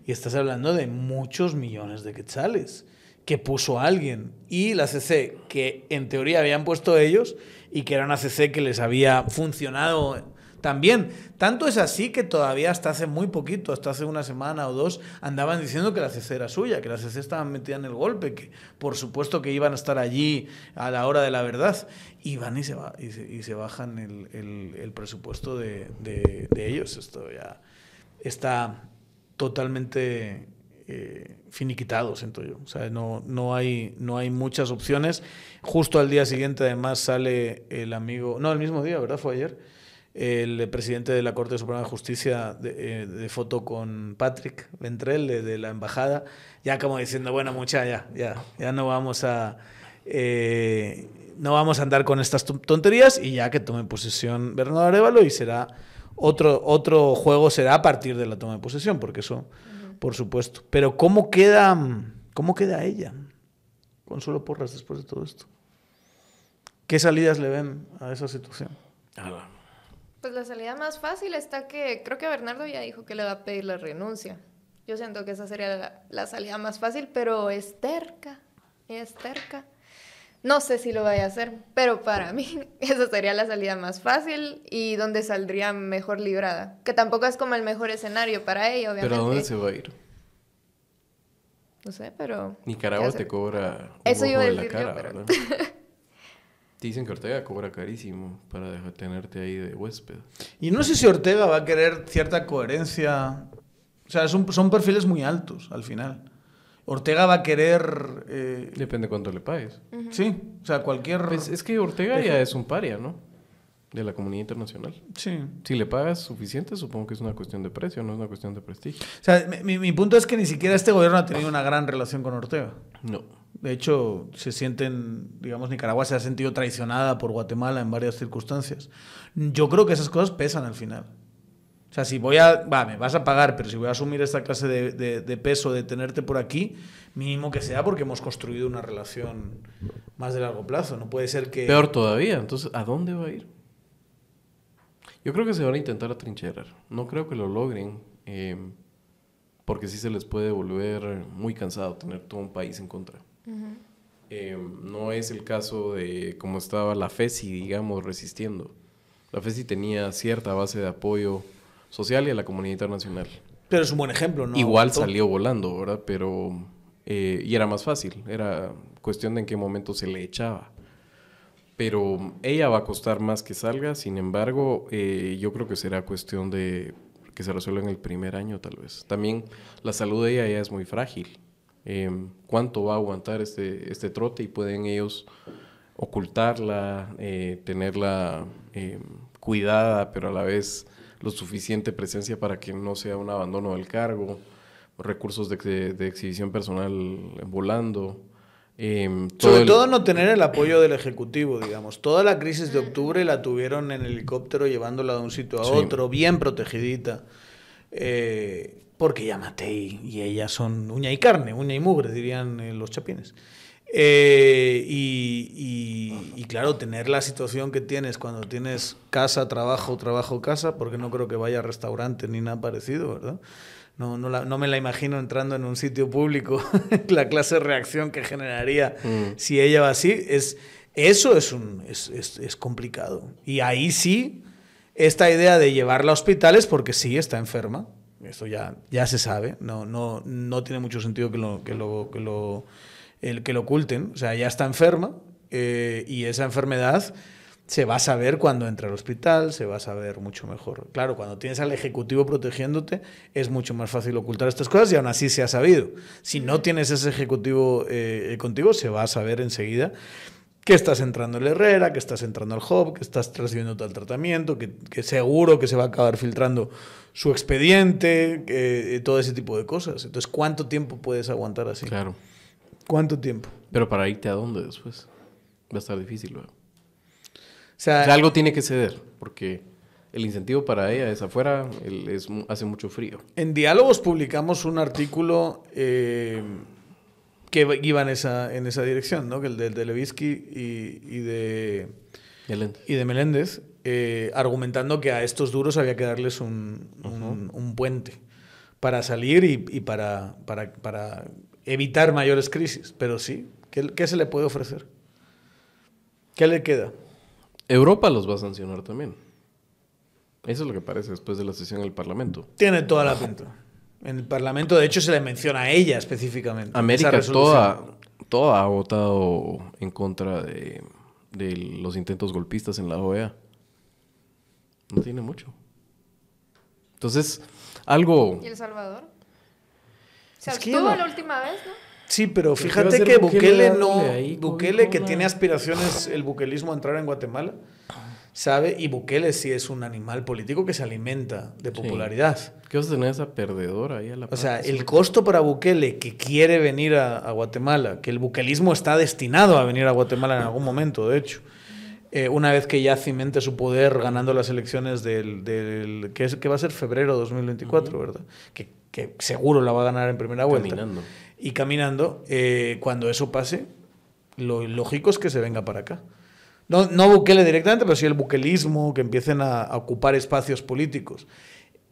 [SPEAKER 1] Y estás hablando de muchos millones de quetzales que puso alguien. Y la CC, que en teoría habían puesto ellos y que era una CC que les había funcionado también. Tanto es así que todavía hasta hace muy poquito, hasta hace una semana o dos, andaban diciendo que la CC era suya, que la CC estaba metida en el golpe, que por supuesto que iban a estar allí a la hora de la verdad. Y van y se, va, y se, y se bajan el, el- el presupuesto de, de- de ellos. Esto ya está totalmente eh, finiquitado, siento yo. O sea, no, no, hay, no hay muchas opciones. Justo al día siguiente, además, sale el amigo, no, el mismo día, ¿verdad? Fue ayer, el presidente de la Corte Suprema de Justicia de, eh, de foto con Patrick Ventrell de, de la embajada, ya como diciendo, bueno, mucha, ya, ya, ya no vamos a... eh, no vamos a andar con estas ton- tonterías y ya que tome posesión Bernardo Arevalo y será otro, otro juego será a partir de la toma de posesión, porque eso, por supuesto. Pero ¿cómo queda, cómo queda ella? Consuelo Porras después de todo esto. ¿Qué salidas le ven a esa situación?
[SPEAKER 2] Pues la salida más fácil está que creo que Bernardo ya dijo que le va a pedir la renuncia. Yo siento que esa sería la, la salida más fácil, pero es terca, es terca. No sé si lo vaya a hacer, pero para mí esa sería la salida más fácil y donde saldría mejor librada. Que tampoco es como el mejor escenario para ella, obviamente.
[SPEAKER 3] ¿Pero a dónde se va a ir?
[SPEAKER 2] No sé, pero...
[SPEAKER 3] Nicaragua
[SPEAKER 2] ¿qué
[SPEAKER 3] te cobra un
[SPEAKER 2] Eso
[SPEAKER 3] ojo
[SPEAKER 2] iba a
[SPEAKER 3] de la
[SPEAKER 2] decir yo,
[SPEAKER 3] cara,
[SPEAKER 2] pero-.
[SPEAKER 3] Dicen que Ortega cobra carísimo para dejar tenerte ahí de huésped.
[SPEAKER 1] Y no sé si Ortega va a querer cierta coherencia. O sea, son, son perfiles muy altos al final. Ortega va a querer... eh,
[SPEAKER 3] Depende cuánto le pagues.
[SPEAKER 1] Sí, o sea, cualquier...
[SPEAKER 3] Pues es que Ortega ya es un paria, ¿no? de la comunidad internacional.
[SPEAKER 1] Sí.
[SPEAKER 3] Si le pagas suficiente, supongo que es una cuestión de precio, no es una cuestión de prestigio.
[SPEAKER 1] O sea, mi, mi punto es que ni siquiera este gobierno ha tenido una gran relación con Ortega.
[SPEAKER 3] No.
[SPEAKER 1] De hecho, se sienten, digamos, Nicaragua se ha sentido traicionada por Guatemala en varias circunstancias. Yo creo que esas cosas pesan al final. O sea, si voy a, va, me vas a pagar, pero si voy a asumir esta clase de, peso de tenerte por aquí, mínimo que sea porque hemos construido una relación más de largo plazo. No puede ser que...
[SPEAKER 3] Peor todavía, entonces, ¿a dónde va a ir? Yo creo que se van a intentar atrincherar. No creo que lo logren, eh, porque sí se les puede volver muy cansado tener todo un país en contra. Eh, no es el caso de cómo estaba la FESI, digamos, resistiendo. La FESI tenía cierta base de apoyo social y a la comunidad internacional.
[SPEAKER 1] Pero es un buen ejemplo, ¿no?
[SPEAKER 3] Igual salió volando, ¿verdad? Pero... Eh, y era más fácil, era cuestión de en qué momento se le echaba. Pero ella va a costar más que salga, sin embargo, eh, yo creo que será cuestión de que se resuelva en el primer año tal vez. También la salud de ella ya es muy frágil. Eh, ¿Cuánto va a aguantar este, este trote y pueden ellos ocultarla, eh, tenerla eh, cuidada, pero a la vez lo suficiente presencia para que no sea un abandono del cargo, recursos de, de, de exhibición personal volando?
[SPEAKER 1] Eh, todo Sobre el... todo no tener el apoyo del Ejecutivo, digamos. Toda la crisis de octubre la tuvieron en helicóptero llevándola de un sitio a sí. otro, bien protegidita. Eh, porque ya Matei y ella son uña y carne, uña y mugre, dirían eh, los chapines. Eh, y, y, y, claro, tener la situación que tienes cuando tienes casa, trabajo, trabajo, casa, porque no creo que vaya a restaurante ni nada parecido, ¿verdad? No, no, la, no, me la imagino entrando en un sitio público, la clase de reacción que generaría mm. si ella va así. Es, eso es, un, es, es, es, complicado. Y ahí sí, esta idea de llevarla a hospitales, porque sí está enferma, eso ya, ya se sabe, no, no, no tiene mucho sentido que lo, que lo, que lo, el, que lo oculten. O sea, ya está enferma eh, y esa enfermedad se va a saber cuando entra al hospital, se va a saber mucho mejor. Claro, cuando tienes al ejecutivo protegiéndote, es mucho más fácil ocultar estas cosas y aún así se ha sabido. Si no tienes ese ejecutivo eh, contigo, se va a saber enseguida que estás entrando al Herrera, que estás entrando al Hub, que estás recibiendo el tratamiento, que, que, seguro que se va a acabar filtrando su expediente, que, eh, todo ese tipo de cosas. Entonces, ¿cuánto tiempo puedes aguantar así?
[SPEAKER 3] Claro.
[SPEAKER 1] ¿Cuánto tiempo?
[SPEAKER 3] Pero para irte a dónde después va a estar difícil luego. O sea, o sea, algo tiene que ceder, porque el incentivo para ella es afuera, el, es, hace mucho frío.
[SPEAKER 1] En Diálogos publicamos un artículo eh, que iba en esa, en esa dirección, ¿no? Que el de, de Levitsky y, y, de,
[SPEAKER 3] Meléndez.
[SPEAKER 1] y de Meléndez, eh, argumentando que a estos duros había que darles un, uh -huh. un, un puente para salir y, y para, para, para, evitar mayores crisis. Pero sí, ¿qué, ¿qué se le puede ofrecer? ¿Qué le queda?
[SPEAKER 3] Europa los va a sancionar también. Eso es lo que parece después de la sesión del Parlamento.
[SPEAKER 1] Tiene toda la pinta. En el Parlamento, de hecho, se le menciona a ella específicamente.
[SPEAKER 3] América toda, toda ha votado en contra de, de, los intentos golpistas en la OEA. No tiene mucho. Entonces, algo...
[SPEAKER 2] ¿Y El Salvador? Se abstuvo la última vez, ¿no?
[SPEAKER 1] Sí, pero fíjate que Bukele, Bukele no. Ahí, Bukele, que tiene aspiraciones, el bukelismo a entrar en Guatemala, sabe, y Bukele sí es un animal político que se alimenta de popularidad. Sí.
[SPEAKER 3] ¿Qué vas a tener esa perdedora ahí a la
[SPEAKER 1] O sea, el costo para Bukele que quiere venir a, a, Guatemala, que el bukelismo está destinado a venir a Guatemala en algún momento, de hecho. Eh, una vez que ya cimente su poder ganando las elecciones del, del que, es, que va a ser febrero de 2024, uh -huh. ¿verdad? Que, que, seguro la va a ganar en primera vuelta.
[SPEAKER 3] Caminando
[SPEAKER 1] y caminando, eh, cuando eso pase, lo lógico es que se venga para acá. No, no Bukele directamente, pero sí el bukelismo, que empiecen a, ocupar espacios políticos.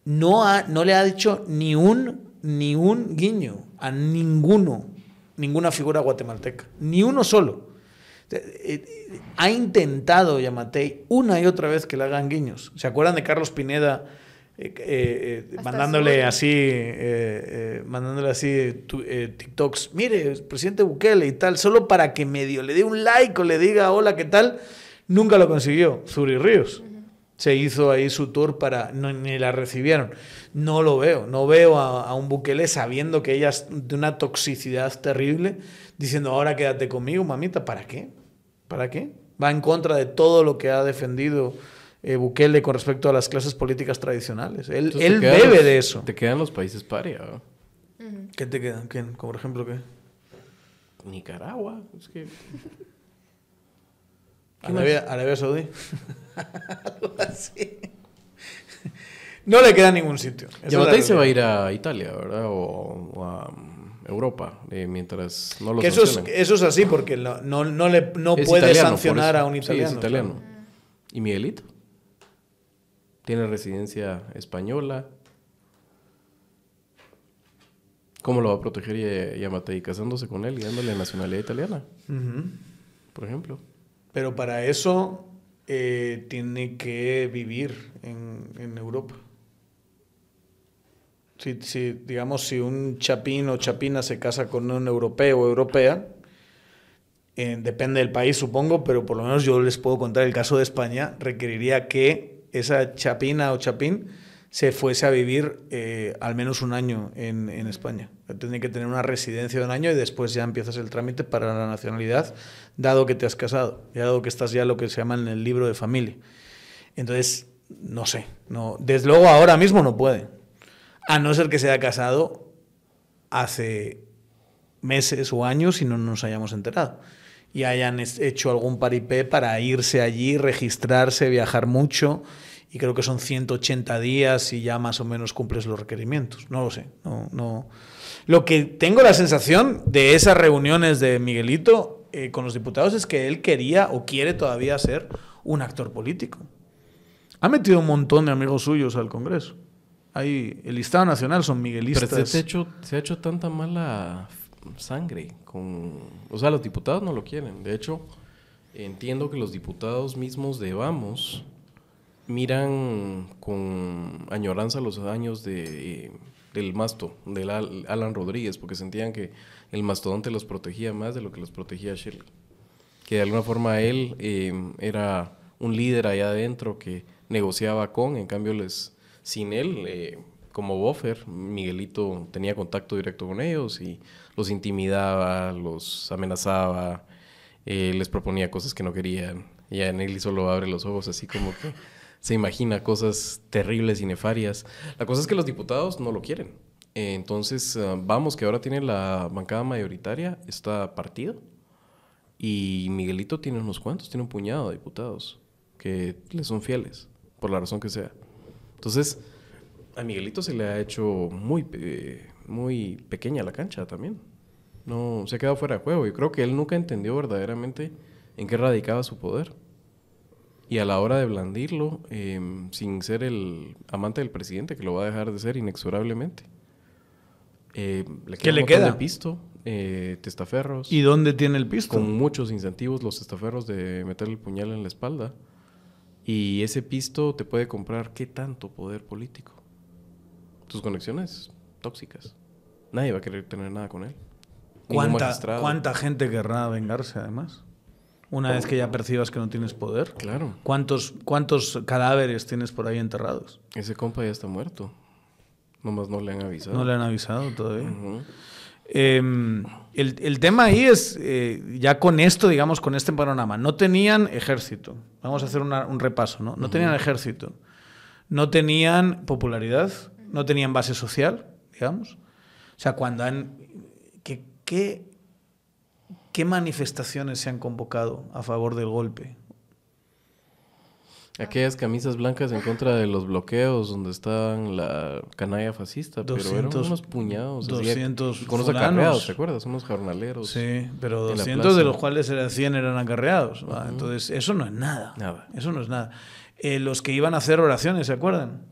[SPEAKER 1] No, ha, no le ha dicho ni un, ni un guiño a ninguno, ninguna figura guatemalteca, ni uno solo. Eh, Ha intentado Yamatei una y otra vez que le hagan guiños. ¿Se acuerdan de Carlos Pineda? Eh, eh, mandándole así, eh, mandándole así TikToks, mire, presidente Bukele y tal, solo para que medio le dé un like o le diga hola, ¿qué tal? Nunca lo consiguió, Zuri Ríos. Uh -huh. Se hizo ahí su tour para, no, ni la recibieron. No lo veo, no veo a, a, un Bukele sabiendo que ella es de una toxicidad terrible, diciendo ahora quédate conmigo, mamita, ¿para qué? ¿Para qué? Va en contra de todo lo que ha defendido eh, Bukele con respecto a las clases políticas tradicionales. Él, él bebe
[SPEAKER 3] los-
[SPEAKER 1] de eso.
[SPEAKER 3] Te quedan los países paria. ¿no?
[SPEAKER 1] ¿Qué te quedan? ¿Quién? Por ejemplo, ¿qué?
[SPEAKER 3] Nicaragua. Es que.
[SPEAKER 1] Arabia, Arabia Saudí. Algo así. No le queda ningún sitio.
[SPEAKER 3] Yamatei se va a ir a Italia, ¿verdad? O, o a Europa, eh, mientras no lo
[SPEAKER 1] Que eso, es,
[SPEAKER 3] sancionen.
[SPEAKER 1] eso es así, porque no, no, no le, no puede
[SPEAKER 3] italiano,
[SPEAKER 1] sancionar a un
[SPEAKER 3] Sí,
[SPEAKER 1] italiano.
[SPEAKER 3] es italiano. ¿Y Miguelito? Tiene residencia española. ¿Cómo lo va a proteger Ya- Yamatei? ¿Casándose con él y dándole nacionalidad italiana? Por ejemplo.
[SPEAKER 1] Pero para eso eh, tiene que vivir en, en Europa. Si, si, digamos, si un chapín o chapina se casa con un europeo o europea, eh, depende del país, supongo, pero por lo menos yo les puedo contar el caso de España, requeriría que esa chapina o chapín se fuese a vivir eh, al menos un año en, España. Tiene que tener una residencia de un año y después ya empiezas el trámite para la nacionalidad, dado que te has casado, dado que estás ya lo que se llama en el libro de familia. Entonces, no sé, no, desde luego ahora mismo no puede, a no ser que se haya casado hace meses o años y no nos hayamos enterado. Y hayan hecho algún paripé para irse allí, registrarse, viajar mucho. Y creo que son 180 días y ya más o menos cumples los requerimientos. No lo sé. No, no. Lo que tengo la sensación de esas reuniones de Miguelito eh, con los diputados es que él quería o quiere todavía ser un actor político. Ha metido un montón de amigos suyos al Congreso. Ahí, el listado nacional son
[SPEAKER 3] Pero
[SPEAKER 1] miguelistas.
[SPEAKER 3] se, ha hecho, se ha hecho tanta mala sangre con... O sea, los diputados no lo quieren. De hecho, entiendo que los diputados mismos de Vamos miran con añoranza los años de, del masto, del Al- Alan Rodríguez, porque sentían que el mastodonte los protegía más de lo que los protegía Shirley. Que de alguna forma él eh, era un líder allá adentro que negociaba con, en cambio les, sin él, eh, como buffer, Miguelito tenía contacto directo con ellos y los intimidaba, los amenazaba, eh, les proponía cosas que no querían. Y a Nelly solo abre los ojos así como que se imagina cosas terribles y nefarias. La cosa es que los diputados no lo quieren. Eh, entonces, ah, vamos, que ahora tiene la bancada mayoritaria, está partido. Y Miguelito tiene unos cuantos, tiene un puñado de diputados que le son fieles, por la razón que sea. Entonces, a Miguelito se le ha hecho muy, muy pequeña la cancha también. No, se ha quedado fuera de juego. Y creo que él nunca entendió verdaderamente en qué radicaba su poder. Y a la hora de blandirlo, eh, sin ser el amante del presidente, que lo va a dejar de ser inexorablemente. eh, le
[SPEAKER 1] ¿Qué
[SPEAKER 3] queda un
[SPEAKER 1] le queda?
[SPEAKER 3] de pisto, eh, testaferros.
[SPEAKER 1] ¿Y dónde tiene el pisto?
[SPEAKER 3] Con muchos incentivos los testaferros de meterle el puñal en la espalda. Y ese pisto te puede comprar qué tanto poder político. Tus conexiones tóxicas. Nadie va a querer tener nada con él.
[SPEAKER 1] ¿Cuánta,
[SPEAKER 3] magistrado.
[SPEAKER 1] ¿Cuánta gente querrá vengarse además? Una vez que ya percibas que no tienes poder.
[SPEAKER 3] Claro.
[SPEAKER 1] ¿Cuántos, ¿Cuántos cadáveres tienes por ahí enterrados?
[SPEAKER 3] Ese compa ya está muerto. Nomás no le han avisado.
[SPEAKER 1] No le han avisado todavía. Eh, el, el tema ahí es, eh, ya con esto, digamos, con este panorama, no tenían ejército. Vamos a hacer una- un repaso, ¿no? No tenían ejército. No tenían popularidad, no tenían base social, digamos. O sea, cuando han... ¿Qué, qué, qué manifestaciones se han convocado a favor del golpe?
[SPEAKER 3] Aquellas camisas blancas en contra de los bloqueos donde estaban la canalla fascista, pero eran
[SPEAKER 1] 200,
[SPEAKER 3] unos puñados. así,
[SPEAKER 1] 200
[SPEAKER 3] con unos acarreados, ¿te acuerdas? Unos jornaleros.
[SPEAKER 1] Sí, pero
[SPEAKER 3] en la
[SPEAKER 1] 200 de los cuales eran 100 eran acarreados. Entonces, eso no es nada.
[SPEAKER 3] Nada.
[SPEAKER 1] Eso no es nada. Eh, los que iban a hacer oraciones, ¿se acuerdan?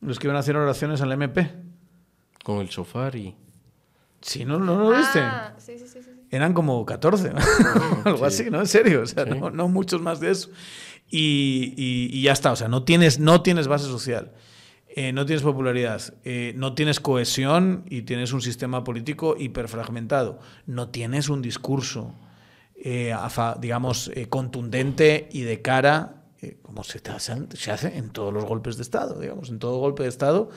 [SPEAKER 1] Los que iban a hacer oraciones al MP.
[SPEAKER 3] Con el chofar y...
[SPEAKER 1] Sí, ¿no, no lo viste?
[SPEAKER 2] Ah, sí, sí, sí, sí.
[SPEAKER 1] Eran como 14, algo
[SPEAKER 3] Sí.
[SPEAKER 1] así, ¿no? En serio, o sea,
[SPEAKER 3] Sí.
[SPEAKER 1] no, no muchos más de eso. Y, y- y ya está, o sea, no tienes, no tienes base social, eh, no tienes popularidad, eh, no tienes cohesión y tienes un sistema político hiperfragmentado, no tienes un discurso, eh, digamos, eh, contundente y de cara, eh, como se, te hace, se hace en todos los golpes de Estado, digamos, en todo golpe de Estado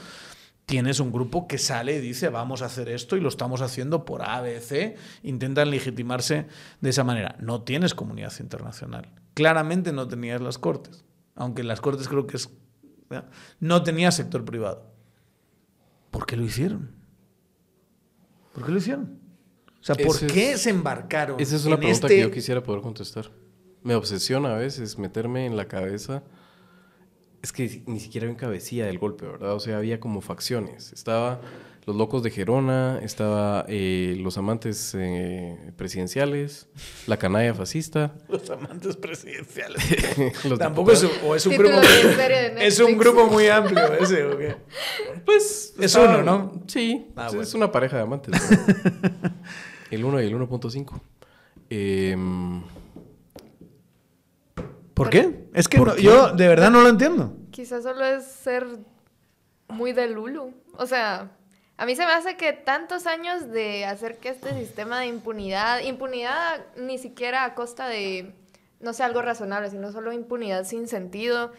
[SPEAKER 1] tienes un grupo que sale y dice vamos a hacer esto y lo estamos haciendo por A, B, C, intentan legitimarse de esa manera. No tienes comunidad internacional. Claramente no tenías las cortes. aunque las Cortes creo que es... No tenía sector privado. ¿Por qué lo hicieron? ¿Por qué lo hicieron? O sea, ¿por qué se embarcaron?
[SPEAKER 3] Esa es una pregunta que este yo quisiera poder contestar. Me obsesiona a veces meterme en la cabeza. Es que ni siquiera había cabecilla del golpe, ¿verdad? O sea, había como facciones. Estaba los locos de Gerona, estaba eh, los amantes eh, presidenciales, la canalla fascista.
[SPEAKER 1] Los amantes presidenciales. Tampoco es, o es un grupo es un grupo muy amplio ese o qué?
[SPEAKER 3] Pues
[SPEAKER 1] es uno, ¿no?
[SPEAKER 3] Sí, ah, es una pareja de amantes. el 1 y el 1.5. Em,
[SPEAKER 1] ¿Por qué? Es que yo de verdad no lo entiendo.
[SPEAKER 2] Quizás solo es ser muy de Lulu. O sea, a mí se me hace que tantos años de hacer que este sistema de impunidad, impunidad ni siquiera a costa de, no sé, algo razonable, sino solo impunidad sin sentido,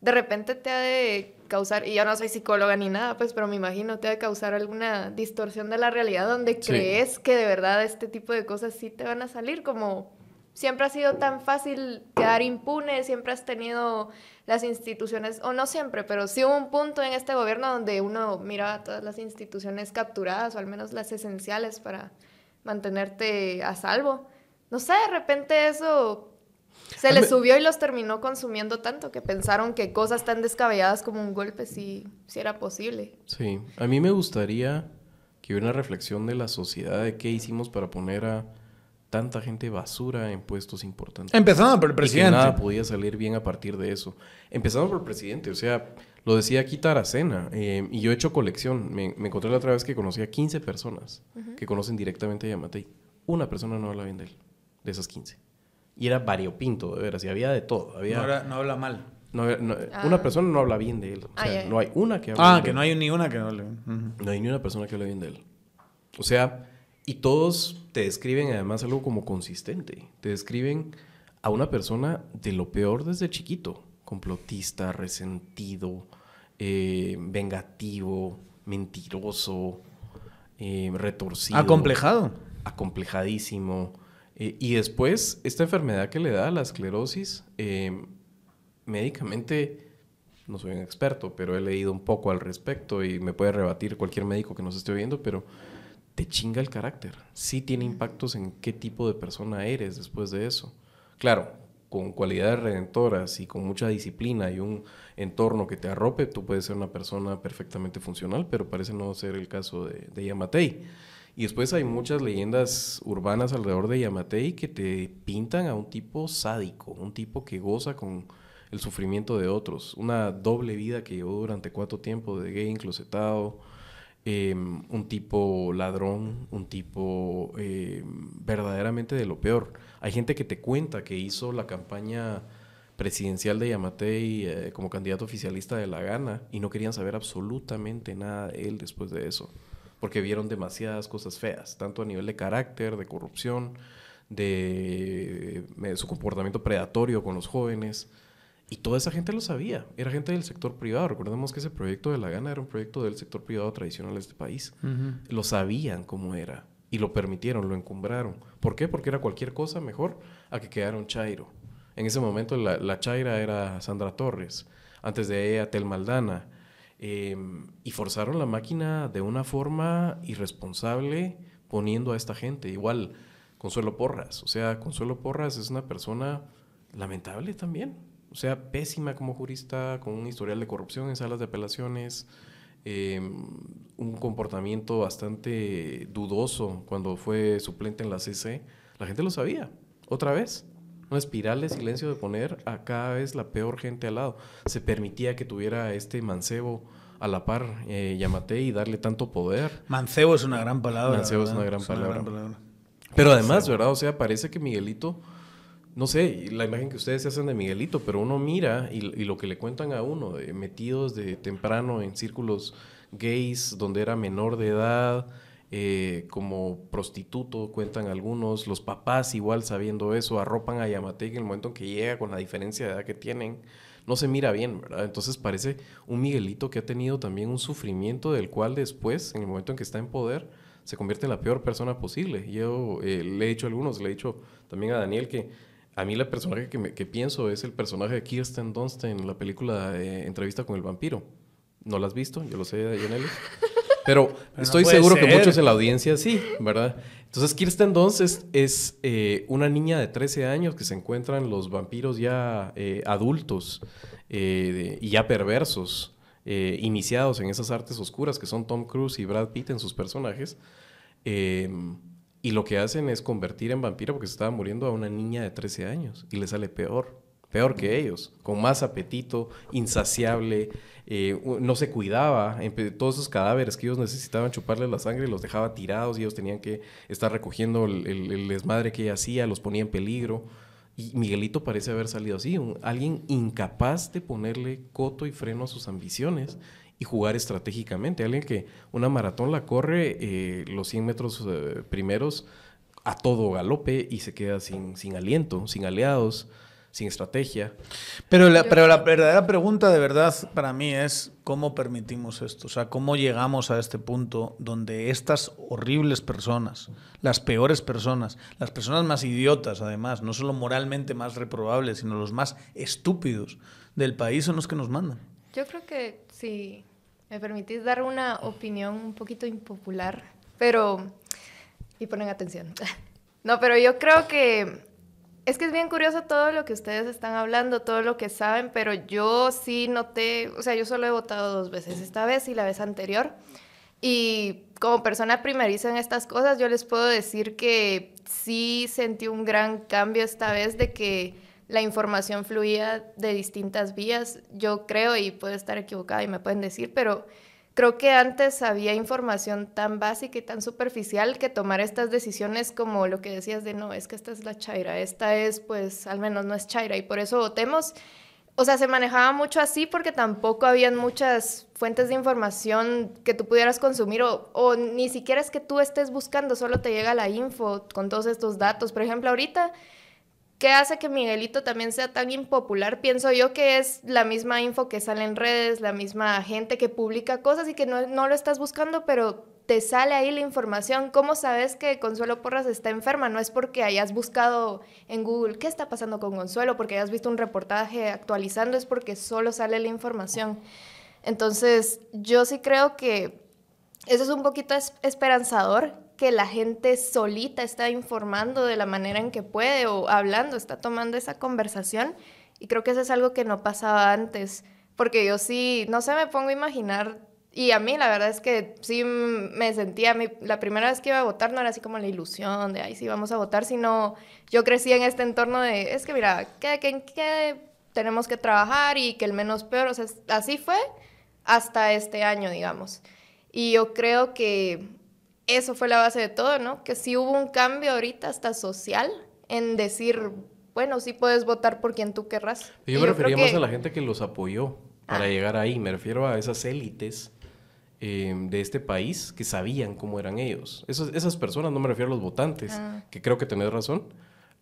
[SPEAKER 2] de repente te ha de causar, y yo no soy psicóloga ni nada, pues, pero me imagino, te ha de causar alguna distorsión de la realidad donde crees que de verdad este tipo de cosas sí te van a salir, como siempre ha sido tan fácil quedar impune, siempre has tenido las instituciones, o no siempre, pero sí hubo un punto en este gobierno donde uno miraba todas las instituciones capturadas, o al menos las esenciales para mantenerte a salvo. No sé, de repente eso se les subió y los terminó consumiendo tanto que pensaron que cosas tan descabelladas como un golpe sí, sí era posible.
[SPEAKER 3] Sí, a mí me gustaría que hubiera una reflexión de la sociedad de qué hicimos para poner a tanta gente basura en puestos importantes.
[SPEAKER 1] Empezando por el presidente.
[SPEAKER 3] Y nada podía salir bien a partir de eso. Empezando por el presidente, o sea, lo decía aquí Taracena, eh, y yo he hecho colección. Me, encontré la otra vez que conocí a 15 personas que conocen directamente a Yamatei. Una persona no habla bien de él, de esas 15. Y era variopinto, de veras, y había de todo. Había,
[SPEAKER 1] no, habla mal.
[SPEAKER 3] Ah. Una persona no habla bien de él. O sea, no hay una que hable Ah,
[SPEAKER 1] que no hay ni una que no hable bien.
[SPEAKER 3] No hay ni una persona que hable bien de él. O sea, y todos te describen además algo como consistente. Te describen a una persona de lo peor desde chiquito. Complotista, resentido, eh, vengativo, mentiroso, eh, retorcido.
[SPEAKER 1] Acomplejado.
[SPEAKER 3] Acomplejadísimo. Eh, y después, esta enfermedad que le da la esclerosis, médicamente, no soy un experto, pero he leído un poco al respecto y me puede rebatir cualquier médico que nos esté viendo, pero te chinga el carácter. Sí tiene impactos en qué tipo de persona eres después de eso. Claro, con cualidades redentoras y con mucha disciplina y un entorno que te arrope, tú puedes ser una persona perfectamente funcional, pero parece no ser el caso de, de Yamatei. Y después hay muchas leyendas urbanas alrededor de Yamatei que te pintan a un tipo sádico, un tipo que goza con el sufrimiento de otros, una doble vida que llevó durante cuatro tiempos de gay enclosetado, Em, un tipo ladrón, un tipo em, verdaderamente de lo peor. Hay gente que te cuenta que hizo la campaña presidencial de Yamatei eh, como candidato oficialista de la gana y no querían saber absolutamente nada de él después de eso, porque vieron demasiadas cosas feas, tanto a nivel de carácter, de corrupción, de eh, su comportamiento predatorio con los jóvenes. Y toda esa gente lo sabía, era gente del sector privado. Recordemos que ese proyecto de la gana era un proyecto del sector privado tradicional de este país. Lo sabían cómo era y lo permitieron, lo encumbraron. ¿Por qué? Porque era cualquier cosa mejor a que quedara un Chairo. En ese momento la, la Chaira era Sandra Torres, antes de ella Tel Maldana. Em, y forzaron la máquina de una forma irresponsable poniendo a esta gente. Igual Consuelo Porras. O sea, Consuelo Porras es una persona lamentable también o sea, pésima como jurista, con un historial de corrupción en salas de apelaciones, em, un comportamiento bastante dudoso cuando fue suplente en la CC. La gente lo sabía, otra vez. Una espiral de silencio de poner a cada vez la peor gente al lado. Se permitía que tuviera este mancebo a la par, eh, Yamate, y darle tanto poder.
[SPEAKER 1] Mancebo es una gran palabra.
[SPEAKER 3] Mancebo es una gran palabra. Pero además, ¿verdad? O sea, parece que Miguelito no sé, la imagen que ustedes se hacen de Miguelito, pero uno mira y, lo que le cuentan a uno, metidos de temprano en círculos gays, donde era menor de edad, eh, como prostituto, cuentan algunos, los papás igual sabiendo eso, arropan a Yamate en el momento en que llega con la diferencia de edad que tienen, no se mira bien, ¿verdad? Entonces parece un Miguelito que ha tenido también un sufrimiento del cual después, en el momento en que está en poder, se convierte en la peor persona posible. Yo eh, le he dicho a algunos, le he dicho también a Daniel que A mí el personaje que, que pienso es el personaje de Kirsten Dunst en la película de Entrevista con el vampiro. ¿No la has visto? Yo lo sé, Yaneli. Pero, estoy seguro que muchos en la audiencia sí, ¿verdad? Entonces, Kirsten Dunst es, eh, una niña de 13 años que se encuentran los vampiros ya eh, adultos eh, y ya perversos, iniciados en esas artes oscuras que son Tom Cruise y Brad Pitt en sus personajes. Y lo que hacen es convertir en vampiro porque se estaba muriendo a una niña de 13 años y le sale peor peor que ellos, con más apetito, insaciable, eh, no se cuidaba, todos esos cadáveres que ellos necesitaban chuparle la sangre los dejaba tirados y ellos tenían que estar recogiendo el, desmadre que ella hacía, los ponía en peligro. Y Miguelito parece haber salido así, alguien incapaz de ponerle coto y freno a sus ambiciones y jugar estratégicamente, alguien que una maratón la corre eh, los 100 metros eh, primeros a todo galope y se queda sin, sin aliento, sin aliados sin estrategia.
[SPEAKER 1] Pero la, pero la verdadera pregunta de verdad para mí es cómo permitimos esto, o sea, cómo llegamos a este punto donde estas horribles personas, las peores personas, las personas más idiotas además, no solo moralmente más reprobables, sino los más estúpidos del país son los que nos mandan.
[SPEAKER 2] Yo creo que si me permitís dar una opinión un poquito impopular, pero... y ponen atención. No, pero yo creo que es que es bien curioso todo lo que ustedes están hablando, todo lo que saben, pero yo sí noté, o sea, yo solo he votado dos veces, esta vez y la vez anterior. Y como persona primeriza en estas cosas, yo les puedo decir que sí sentí un gran cambio esta vez de que la información fluía de distintas vías. Yo creo, y puedo estar equivocada y me pueden decir, pero Creo que antes había información tan básica y tan superficial que tomar estas decisiones como lo que decías de no, es que esta es la Chaira, esta es pues al menos no es Chaira y por eso votemos. O sea, se manejaba mucho así porque tampoco habían muchas fuentes de información que tú pudieras consumir o, o ni siquiera es que tú estés buscando, solo te llega la info con todos estos datos. Por ejemplo, ahorita ¿Qué hace que Miguelito también sea tan impopular? Pienso yo que es la misma info que sale en redes, la misma gente que publica cosas y que no, no lo estás buscando, pero te sale ahí la información. ¿Cómo sabes que Consuelo Porras está enferma? No es porque hayas buscado en Google qué está pasando con Consuelo, porque hayas visto un reportaje actualizando, es porque solo sale la información. Entonces, yo sí creo que eso es un poquito esperanzador, que la gente solita está informando de la manera en que puede o hablando, está tomando esa conversación. Y creo que eso es algo que no pasaba antes, porque yo sí, no sé, me pongo a imaginar, y a mí la verdad es que sí me sentía, la primera vez que iba a votar no era así como la ilusión de, ay, sí, vamos a votar, sino yo crecí en este entorno de, es que mira, que, que, que tenemos que trabajar y que el menos peor, o sea, así fue hasta este año, digamos. Y yo creo que eso fue la base de todo, ¿no? Que sí hubo un cambio ahorita hasta social en decir, bueno, sí puedes votar por quien tú querrás.
[SPEAKER 3] Yo me refería más a la gente que los apoyó para ah. llegar ahí. Me refiero a esas élites eh, de este país que sabían cómo eran ellos. esas personas, no me refiero a los votantes, ah. que creo que tenés razón.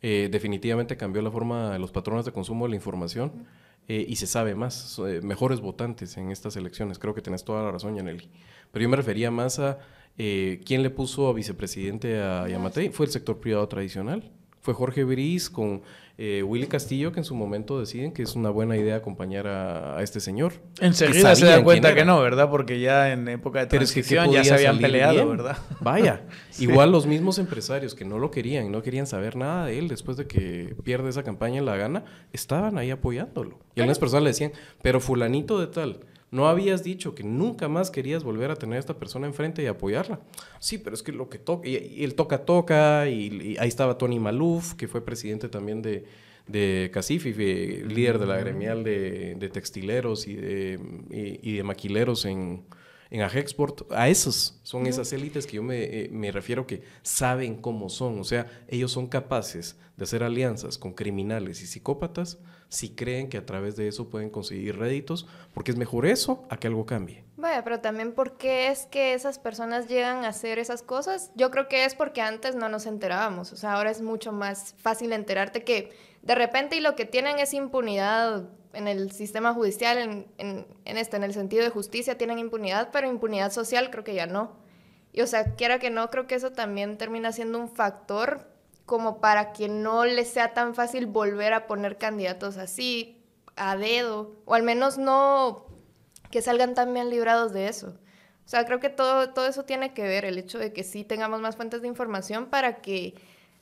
[SPEAKER 3] Eh, definitivamente cambió la forma de los patrones de consumo de la información eh, y se sabe más, mejores votantes en estas elecciones. Creo que tenés toda la razón, Yaneli. Pero yo me refería más a eh, ¿Quién le puso a vicepresidente a Yamatei? Fue el sector privado tradicional. Fue Jorge Briz con eh, Willy Castillo, que en su momento deciden que es una buena idea acompañar a, este señor.
[SPEAKER 1] Enseguida se dan cuenta que no, ¿verdad? Porque ya en época de transición ya se habían peleado, ¿verdad?
[SPEAKER 3] Vaya. Igual los mismos empresarios que no lo querían, no querían saber nada de él después de que pierde esa campaña en la gana, estaban ahí apoyándolo. Y algunas personas le decían, pero fulanito de tal no habías dicho que nunca más querías volver a tener a esta persona enfrente y apoyarla. Sí, pero es que lo que toca, y, el toca toca, y, ahí estaba Tony Maluf, que fue presidente también de, de Casifi, líder de la gremial de, textileros y de, y, de maquileros en, en Ajexport. A esos son esas élites que yo me, eh, me refiero que saben cómo son. O sea, ellos son capaces de hacer alianzas con criminales y psicópatas si creen que a través de eso pueden conseguir réditos, porque es mejor eso a que algo cambie.
[SPEAKER 2] Vaya, pero también por qué es que esas personas llegan a hacer esas cosas. Yo creo que es porque antes no nos enterábamos, o sea, ahora es mucho más fácil enterarte que de repente y lo que tienen es impunidad en el sistema judicial, en, en, en este, en el sentido de justicia tienen impunidad, pero impunidad social creo que ya no. Y o sea, quiera que no, creo que eso también termina siendo un factor como para que no les sea tan fácil volver a poner candidatos así a dedo, o al menos no que salgan tan bien librados de eso. O sea, creo que todo, todo eso tiene que ver, el hecho de que sí tengamos más fuentes de información para que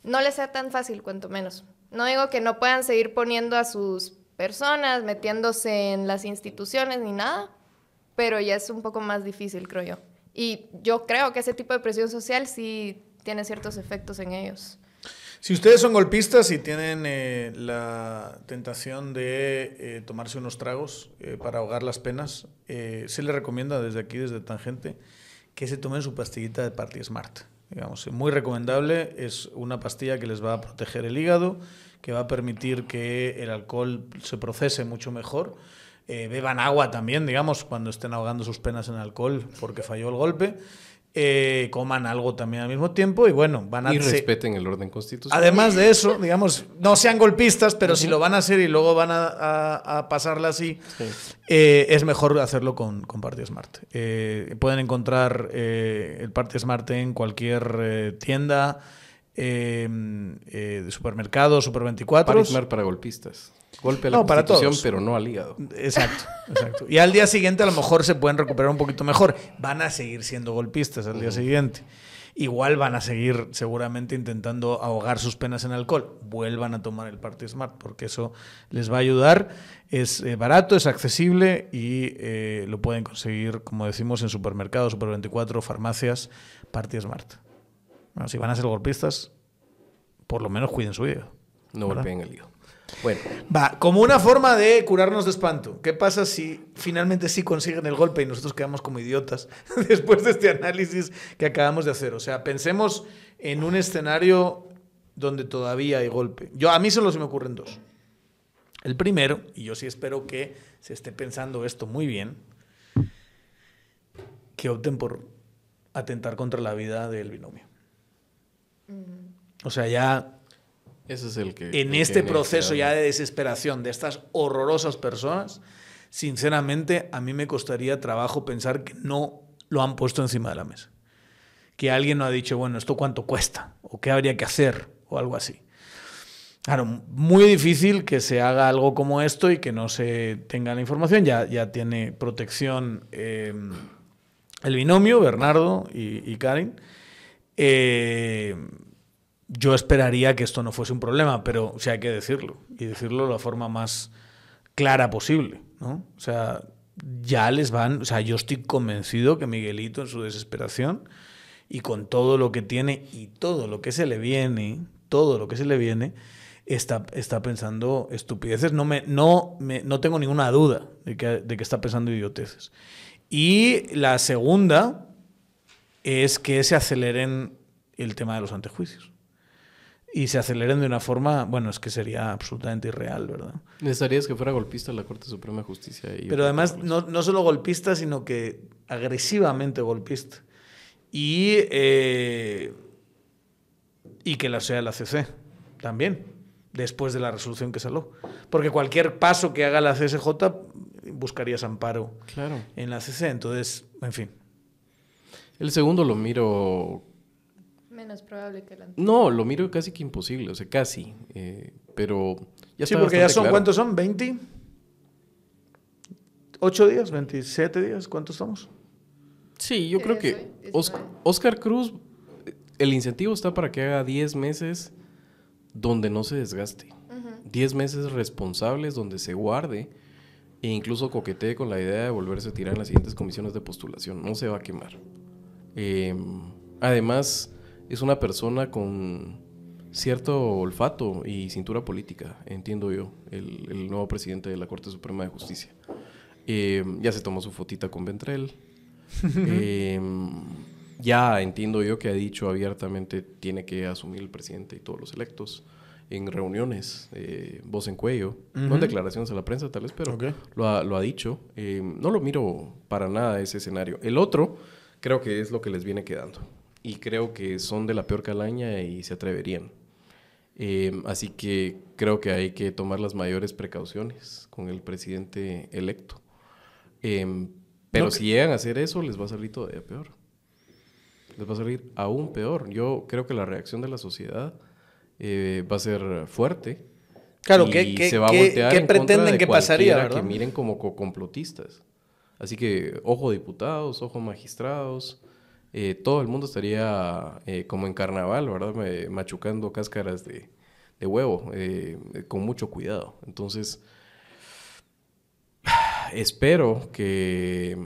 [SPEAKER 2] no les sea tan fácil, cuanto menos. No digo que no puedan seguir poniendo a sus personas, metiéndose en las instituciones ni nada, pero ya es un poco más difícil, creo yo. Y yo creo que ese tipo de presión social sí tiene ciertos efectos en ellos.
[SPEAKER 1] Si ustedes son golpistas y tienen eh, la tentación de eh, tomarse unos tragos eh, para ahogar las penas, se les recomienda desde aquí, desde Tangente, que se tomen su pastillita de Party Smart. Digamos, muy recomendable, es una pastilla que les va a proteger el hígado, que va a permitir que el alcohol se procese mucho mejor. beban agua también, digamos, cuando estén ahogando sus penas en alcohol porque falló el golpe. Eh, coman algo también al mismo tiempo y bueno, van a...
[SPEAKER 3] Y respeten el orden constitucional.
[SPEAKER 1] Además de eso, digamos, no sean golpistas, pero si lo van a hacer y luego van a, pasarla así, eh, es mejor hacerlo con, con Party Smart. Eh, pueden encontrar el Party Smart en cualquier tienda, de supermercado, Super 24.
[SPEAKER 3] Party Smart para golpistas. Golpe a la constitución, pero no al hígado.
[SPEAKER 1] Exacto, exacto. Y al día siguiente a lo mejor se pueden recuperar un poquito mejor. Van a seguir siendo golpistas al día siguiente. Igual van a seguir seguramente intentando ahogar sus penas en alcohol. Vuelvan a tomar el Party Smart porque eso les va a ayudar. Es eh, barato, es accesible y eh, lo pueden conseguir, como decimos, en supermercados, Super 24, farmacias, Party Smart. Si van a ser golpistas, por lo menos cuiden su vida.
[SPEAKER 3] No golpeen el hígado. Bueno.
[SPEAKER 1] Va, como una forma de curarnos de espanto. ¿Qué pasa si finalmente sí consiguen el golpe y nosotros quedamos como idiotas después de este análisis que acabamos de hacer? O sea, pensemos en un escenario donde todavía hay golpe. Yo, a mí solo se me ocurren dos. El primero, y yo sí espero que se esté pensando esto muy bien, que opten por atentar contra la vida del binomio. O sea, ya
[SPEAKER 3] ese es el que...
[SPEAKER 1] En este proceso ya de desesperación de estas horrorosas personas, sinceramente a mí me costaría trabajo pensar que no lo han puesto encima de la mesa. Que alguien no ha dicho, bueno, ¿esto cuánto cuesta? ¿O qué habría que hacer? O algo así. Claro, muy difícil que se haga algo como esto y que no se tenga la información. Ya, ya tiene protección eh, el binomio, Bernardo y, y Karin. Eh, yo esperaría que esto no fuese un problema, pero o hay que decirlo y decirlo de la forma más clara posible, ¿no? O sea, ya les van, o sea, yo estoy convencido que Miguelito en su desesperación y con todo lo que tiene y todo lo que se le viene, todo lo que se le viene, está, está pensando estupideces. No, me, no, me, no tengo ninguna duda de que, de que está pensando idioteces. Y la segunda es que se aceleren el tema de los antejuicios y se aceleren de una forma, bueno, es que sería absolutamente irreal, ¿verdad?
[SPEAKER 3] Necesitarías que fuera golpista la Corte Suprema de Justicia.
[SPEAKER 1] Pero además, no, no, solo golpista, sino que agresivamente golpista. Y, eh, y que la sea la CC también, después de la resolución que salió. Porque cualquier paso que haga la CSJ buscarías amparo
[SPEAKER 3] claro.
[SPEAKER 1] en la CC. Entonces, en fin.
[SPEAKER 3] El segundo lo miro
[SPEAKER 2] Menos probable que la
[SPEAKER 3] No, lo miro casi que imposible, o sea, casi. Eh, pero
[SPEAKER 1] ya Sí, porque ya son, ¿cuántos son? ¿20? ¿8 días? ¿27 días? ¿Cuántos estamos?
[SPEAKER 3] Sí, yo creo que Oscar, Cruz, el incentivo está para que haga 10 meses donde no se desgaste. 10 meses responsables donde se guarde e incluso coquetee con la idea de volverse a tirar en las siguientes comisiones de postulación. No se va a quemar. Em, además, es una persona con cierto olfato y cintura política, entiendo yo, el, nuevo presidente de la Corte Suprema de Justicia. Eh, ya se tomó su fotita con Ventrell. Eh, ya entiendo yo que ha dicho abiertamente tiene que asumir el presidente y todos los electos en reuniones, eh, voz en cuello, no en declaraciones a la prensa tal vez, pero lo, ha, lo, ha, dicho. no lo miro para nada ese escenario. El otro creo que es lo que les viene quedando y creo que son de la peor calaña y se atreverían. Eh, así que creo que hay que tomar las mayores precauciones con el presidente electo. Em, pero si llegan a hacer eso, les va a salir todavía peor. Les va a salir aún peor. Yo creo que la reacción de la sociedad eh, va a ser fuerte.
[SPEAKER 1] Claro,
[SPEAKER 3] y
[SPEAKER 1] ¿qué, qué-
[SPEAKER 3] se va a
[SPEAKER 1] qué-
[SPEAKER 3] voltear
[SPEAKER 1] qué
[SPEAKER 3] en contra
[SPEAKER 1] pretenden
[SPEAKER 3] de
[SPEAKER 1] que pasaría, verdad?
[SPEAKER 3] que miren como co- complotistas. Así que, ojo diputados, ojo magistrados, eh, todo el mundo estaría eh, como en carnaval, ¿verdad? Machucando cáscaras de, de huevo, eh, con mucho cuidado. Entonces, espero que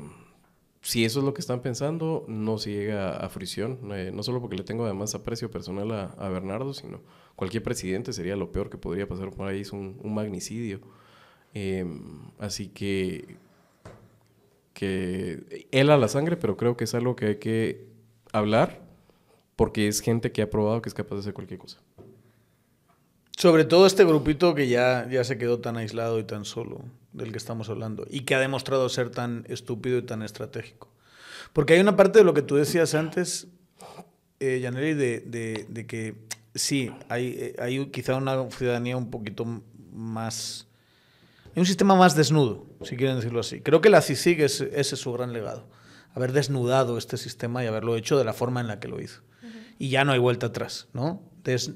[SPEAKER 3] si eso es lo que están pensando, no se llega a fricción. no solo porque le tengo además aprecio personal a, a Bernardo, sino cualquier presidente sería lo peor que podría pasar por ahí, es un, un magnicidio. Eh, así que, que él a la sangre, pero creo que es algo que hay que hablar porque es gente que ha probado que es capaz de hacer cualquier cosa.
[SPEAKER 1] Sobre todo este grupito que ya, ya se quedó tan aislado y tan solo del que estamos hablando y que ha demostrado ser tan estúpido y tan estratégico. Porque hay una parte de lo que tú decías antes, eh, Yaneli, de, de- de que sí, hay, eh, hay quizá una ciudadanía un poquito más... Hay un sistema más desnudo, si quieren decirlo así. Creo que la CICIG es, ese es su gran legado. Haber desnudado este sistema y haberlo hecho de la forma en la que lo hizo. Y ya no hay vuelta atrás, ¿no? Des-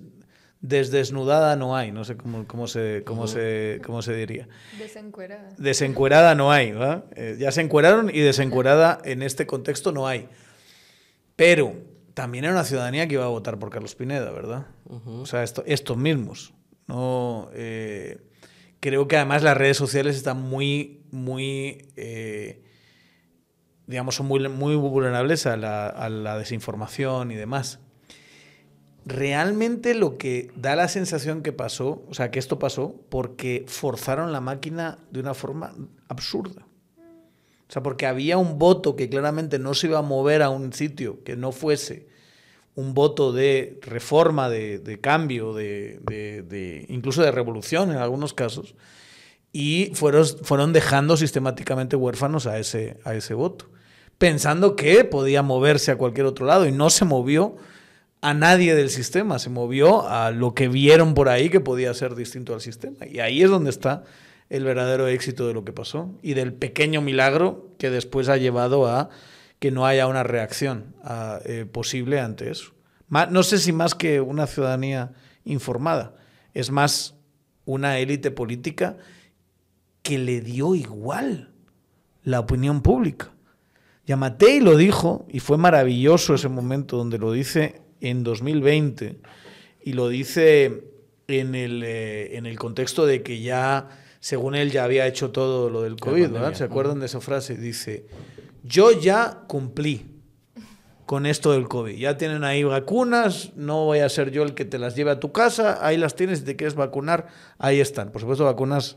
[SPEAKER 1] desdesnudada no hay, no sé cómo, cómo, se, cómo, se, cómo se diría.
[SPEAKER 2] Desencuerada.
[SPEAKER 1] Desencuerada no hay, ¿verdad? Eh, ya se encueraron y desencuerada en este contexto no hay. Pero también era una ciudadanía que iba a votar por Carlos Pineda, ¿verdad? O sea, esto- estos mismos. No, eh, creo que además las redes sociales están muy, muy, eh, digamos, son muy, muy vulnerables a la, a la desinformación y demás. Realmente lo que da la sensación que pasó, o sea, que esto pasó porque forzaron la máquina de una forma absurda. O sea, porque había un voto que claramente no se iba a mover a un sitio que no fuese un voto de reforma, de, cambio, de- incluso de revolución en algunos casos, y fueron, fueron dejando sistemáticamente huérfanos a ese, a ese voto, pensando que podía moverse a cualquier otro lado, y no se movió a nadie del sistema, se movió a lo que vieron por ahí que podía ser distinto al sistema. Y ahí es donde está el verdadero éxito de lo que pasó y del pequeño milagro que después ha llevado a que no haya una reacción ah, eh, posible ante eso. No sé si más que una ciudadanía informada, es más una élite política que le dio igual la opinión pública. Yamatei lo dijo, y fue maravilloso ese momento donde lo dice en 2020, y lo dice en el, eh, en el contexto de que ya, según él, ya había hecho todo lo del COVID. ¿Se acuerdan de esa frase? Dice, yo ya cumplí con esto del COVID. Ya tienen ahí vacunas, no voy a ser yo el que te las lleve a tu casa, ahí las tienes, si te quieres vacunar, ahí están. Por supuesto, vacunas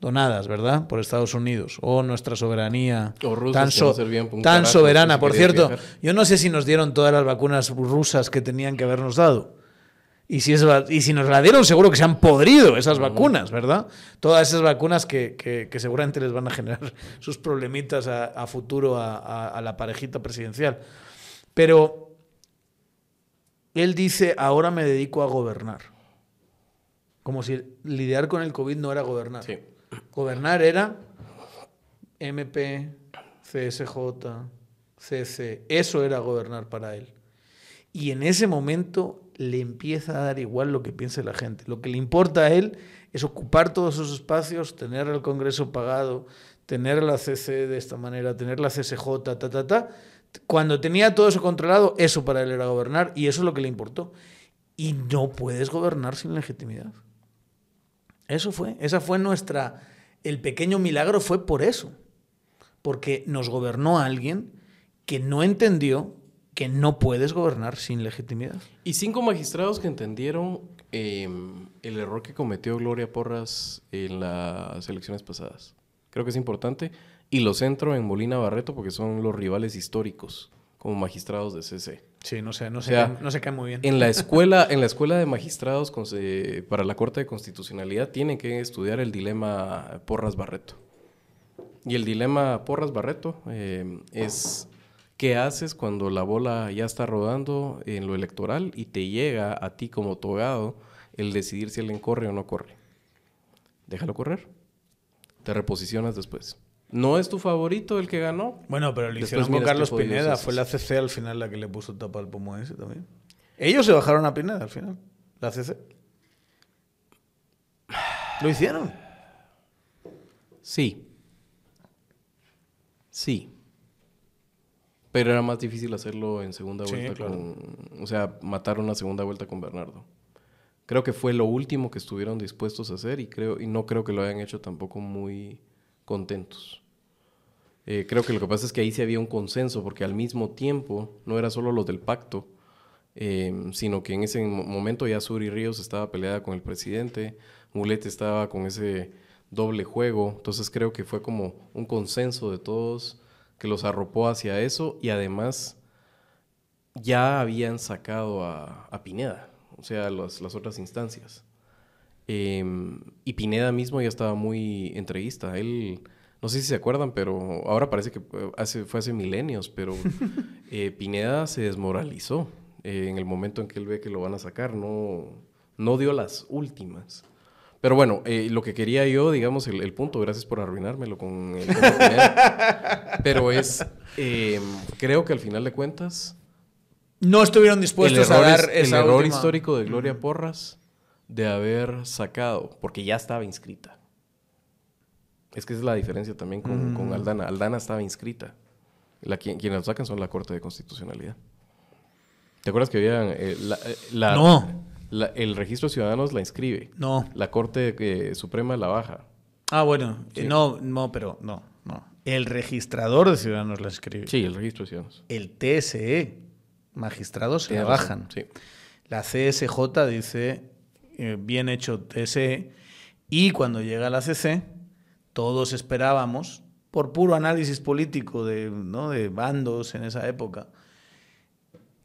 [SPEAKER 1] donadas, ¿verdad? Por Estados Unidos o nuestra soberanía
[SPEAKER 3] O
[SPEAKER 1] tan, so-
[SPEAKER 3] carajo,
[SPEAKER 1] soberana.
[SPEAKER 3] si
[SPEAKER 1] Por cierto,
[SPEAKER 3] viajar.
[SPEAKER 1] yo no sé si nos dieron todas las vacunas rusas que tenían que habernos dado. Y si, es va- y si nos la dieron, seguro que se han podrido esas vacunas, ¿verdad? Todas esas vacunas que, que- que seguramente les van a generar sus problemitas a, a futuro a, a- a la parejita presidencial. Pero él dice, ahora me dedico a gobernar. Como si lidiar con el COVID no era gobernar.
[SPEAKER 3] Sí.
[SPEAKER 1] Gobernar era MP, CSJ, CC. Eso era gobernar para él. Y en ese momento le empieza a dar igual lo que piense la gente. Lo que le importa a él es ocupar todos esos espacios, tener el Congreso pagado, tener la CC de esta manera, tener la CSJ, ta, ta, ta. Cuando tenía todo eso controlado, eso para él era gobernar y eso es lo que le importó. Y no puedes gobernar sin legitimidad. Eso fue, esa fue nuestra, el pequeño milagro fue por eso, porque nos gobernó alguien que no entendió que no puedes gobernar sin legitimidad.
[SPEAKER 3] Y cinco magistrados que entendieron eh, el error que cometió Gloria Porras en las elecciones pasadas. Creo que es importante. Y lo centro en Molina Barreto porque son los rivales históricos como magistrados de CC.
[SPEAKER 1] Sí, no sé, no sé,
[SPEAKER 3] sea,
[SPEAKER 1] no se cae muy bien.
[SPEAKER 3] En la escuela, en la escuela de magistrados con se- para la Corte de Constitucionalidad tienen que estudiar el dilema Porras Barreto. Y el dilema Porras Barreto eh, es qué haces cuando la bola ya está rodando en lo electoral y te llega a ti como togado el decidir si alguien corre o no corre. Déjalo correr. Te reposicionas después. No es tu favorito el que ganó.
[SPEAKER 1] Bueno, pero lo hicieron con Carlos Pineda. Fue la CC al final la que le puso tapa al pomo ese también. Ellos se bajaron a Pineda al final. la CC. Lo hicieron.
[SPEAKER 3] Sí. Sí. Pero era más difícil hacerlo en segunda
[SPEAKER 1] Sí,
[SPEAKER 3] vuelta
[SPEAKER 1] claro.
[SPEAKER 3] con... O sea, matar una segunda vuelta con Bernardo. Creo que fue lo último que estuvieron dispuestos a hacer y, creo, y no creo que lo hayan hecho tampoco muy contentos. Eh, creo que lo que pasa es que ahí sí había un consenso, porque al mismo tiempo no era solo los del pacto, eh, sino que en ese mo- momento ya Suri Ríos estaba peleada con el presidente, Mulete estaba con ese doble juego, entonces creo que fue como un consenso de todos que los arropó hacia eso y además ya habían sacado a, a Pineda, o sea, las, las otras instancias. Eh, y Pineda mismo ya estaba muy entreguista. Él, no sé si se acuerdan, pero ahora parece que hace, fue hace milenios, pero eh, Pineda se desmoralizó eh, en el momento en que él ve que lo van a sacar. No, no dio las últimas. Pero bueno, eh, lo que quería yo, digamos, el, el punto, gracias por arruinármelo con el pero es, eh, creo que al final de cuentas,
[SPEAKER 1] No estuvieron dispuestos
[SPEAKER 3] error,
[SPEAKER 1] a dar
[SPEAKER 3] es- el
[SPEAKER 1] esa
[SPEAKER 3] error
[SPEAKER 1] última-
[SPEAKER 3] histórico de Gloria Porras de haber sacado, porque ya estaba inscrita. Es que esa es la diferencia también con, con Aldana. Aldana estaba inscrita. La, quien- quienes lo sacan son la Corte de Constitucionalidad. ¿Te acuerdas que había eh, la, eh, la-
[SPEAKER 1] No.
[SPEAKER 3] La- el registro de ciudadanos la inscribe?
[SPEAKER 1] No.
[SPEAKER 3] La Corte eh, Suprema la baja.
[SPEAKER 1] Ah, bueno.
[SPEAKER 3] Sí.
[SPEAKER 1] No, no, pero no, no. El registrador de ciudadanos la escribe.
[SPEAKER 3] Sí, el registro de ciudadanos.
[SPEAKER 1] El TSE, magistrados se la bajan.
[SPEAKER 3] Sí.
[SPEAKER 1] La CSJ dice, eh, bien hecho TSE, y cuando llega la CC, todos esperábamos, por puro análisis político de, ¿no? de bandos en esa época,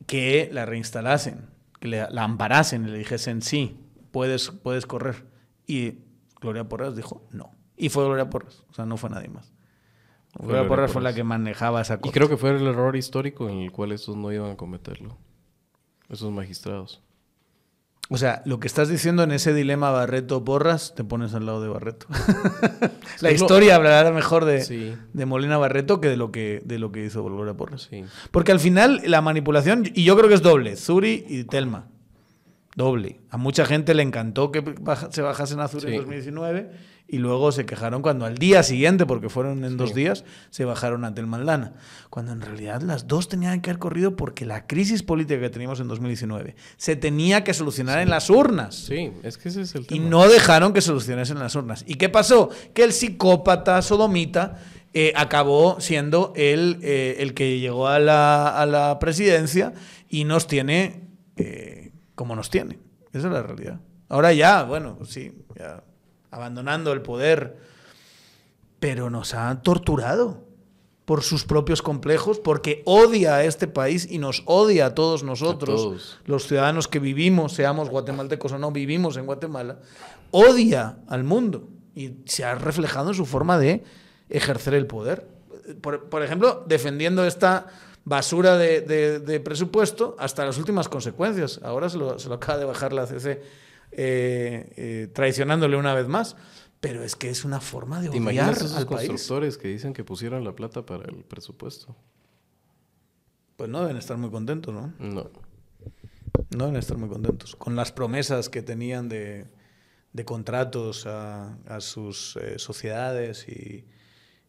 [SPEAKER 1] que la reinstalasen, que le- la amparasen y le dijesen, sí, puedes, puedes correr. Y Gloria Porras dijo, no. Y fue Gloria Porras, o sea, no fue nadie más.
[SPEAKER 3] Fue
[SPEAKER 1] Gloria Porras fue la que manejaba esa
[SPEAKER 3] Y
[SPEAKER 1] cosa.
[SPEAKER 3] creo que fue el error histórico en el cual estos no iban a cometerlo. Esos magistrados.
[SPEAKER 1] O sea, lo que estás diciendo en ese dilema Barreto-Porras, te pones al lado de Barreto. la historia hablará mejor de,
[SPEAKER 3] Sí.
[SPEAKER 1] de Molina Barreto que de lo que, de lo que hizo Gloria Porras.
[SPEAKER 3] Sí.
[SPEAKER 1] Porque al final la manipulación, y yo creo que es doble, Zuri y Telma. Doble. A mucha gente le encantó que se bajasen a Zuri
[SPEAKER 3] Sí.
[SPEAKER 1] en 2019 y luego se quejaron cuando al día siguiente, porque fueron en dos días, se bajaron a Telma Aldana. Cuando en realidad las dos tenían que haber corrido porque la crisis política que teníamos en 2019 se tenía que solucionar en las urnas.
[SPEAKER 3] Sí, es que ese es el
[SPEAKER 1] Y
[SPEAKER 3] tema.
[SPEAKER 1] no dejaron que solucionasen las urnas. ¿Y qué pasó? Que el psicópata sodomita eh, acabó siendo el, eh, el que llegó a la, a la presidencia y nos tiene eh, como nos tiene. Esa es la realidad. Ahora ya, bueno, pues sí, ya abandonando el poder, pero nos ha torturado por sus propios complejos, porque odia a este país y nos odia a todos nosotros,
[SPEAKER 3] todos.
[SPEAKER 1] los ciudadanos que vivimos, seamos guatemaltecos o no, vivimos en Guatemala, odia al mundo y se ha reflejado en su forma de ejercer el poder. Por, por ejemplo, defendiendo esta basura de, de- de presupuesto hasta las últimas consecuencias. Ahora se lo, se lo acaba de bajar la CC, eh, eh, traicionándole una vez más. Pero es que es una forma de
[SPEAKER 3] ¿Te
[SPEAKER 1] odiar
[SPEAKER 3] esos
[SPEAKER 1] al país.
[SPEAKER 3] constructores que dicen que pusieron la plata para el presupuesto?
[SPEAKER 1] Pues no deben estar muy contentos, ¿no?
[SPEAKER 3] No.
[SPEAKER 1] No deben estar muy contentos. Con las promesas que tenían de, de contratos a, a sus eh, sociedades y,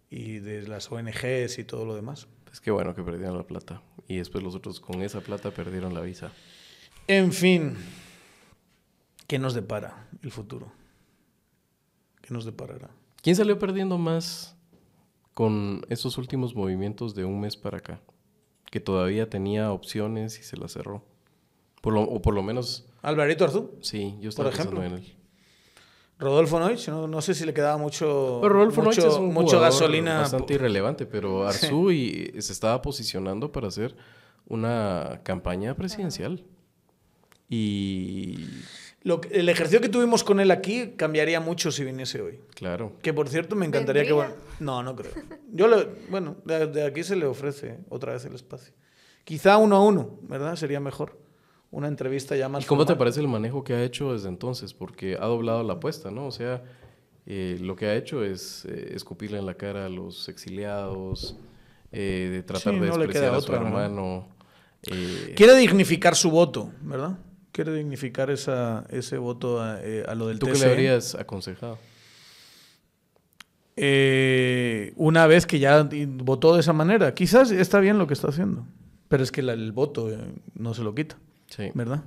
[SPEAKER 1] y de las ONGs y todo lo demás.
[SPEAKER 3] Es que bueno que perdieron la plata. Y después los otros con esa plata perdieron la visa.
[SPEAKER 1] En fin, ¿qué nos depara el futuro? ¿Qué nos deparará?
[SPEAKER 3] ¿Quién salió perdiendo más con esos últimos movimientos de un mes para acá? Que todavía tenía opciones y se las cerró. Por lo, o por lo menos,
[SPEAKER 1] Alvarito Arzú,
[SPEAKER 3] sí, yo estaba
[SPEAKER 1] Por ejemplo.
[SPEAKER 3] pensando en él.
[SPEAKER 1] Rodolfo Noich, no, no sé si le quedaba mucho,
[SPEAKER 3] Pero Rodolfo
[SPEAKER 1] mucho,
[SPEAKER 3] es un
[SPEAKER 1] mucho gasolina.
[SPEAKER 3] bastante irrelevante, pero Arzú y se estaba posicionando para hacer una campaña presidencial. Y
[SPEAKER 1] Lo que- el ejercicio que tuvimos con él aquí cambiaría mucho si viniese hoy.
[SPEAKER 3] claro,
[SPEAKER 1] Que por cierto me encantaría que... No, no creo. Yo le... Bueno, de, de aquí se le ofrece otra vez el espacio. Quizá uno a uno, ¿verdad? Sería mejor. Una entrevista ya más...
[SPEAKER 3] ¿Y cómo te parece el manejo que ha hecho desde entonces? Porque ha doblado la apuesta, ¿no? O sea, eh, lo que ha hecho es eh, escupirle en la cara a los exiliados, eh, de tratar
[SPEAKER 1] Sí,
[SPEAKER 3] de
[SPEAKER 1] no le
[SPEAKER 3] despreciar
[SPEAKER 1] queda
[SPEAKER 3] a su
[SPEAKER 1] otra, ¿no?
[SPEAKER 3] hermano. eh,
[SPEAKER 1] Quiere dignificar su voto, ¿verdad? Quiere dignificar esa, ese voto a, eh, a lo del
[SPEAKER 3] ¿Tú qué le habrías aconsejado?
[SPEAKER 1] Eh, una vez que ya votó de esa manera, quizás está bien lo que está haciendo, pero es que la- el voto eh, no se lo quita,
[SPEAKER 3] Sí.
[SPEAKER 1] ¿verdad?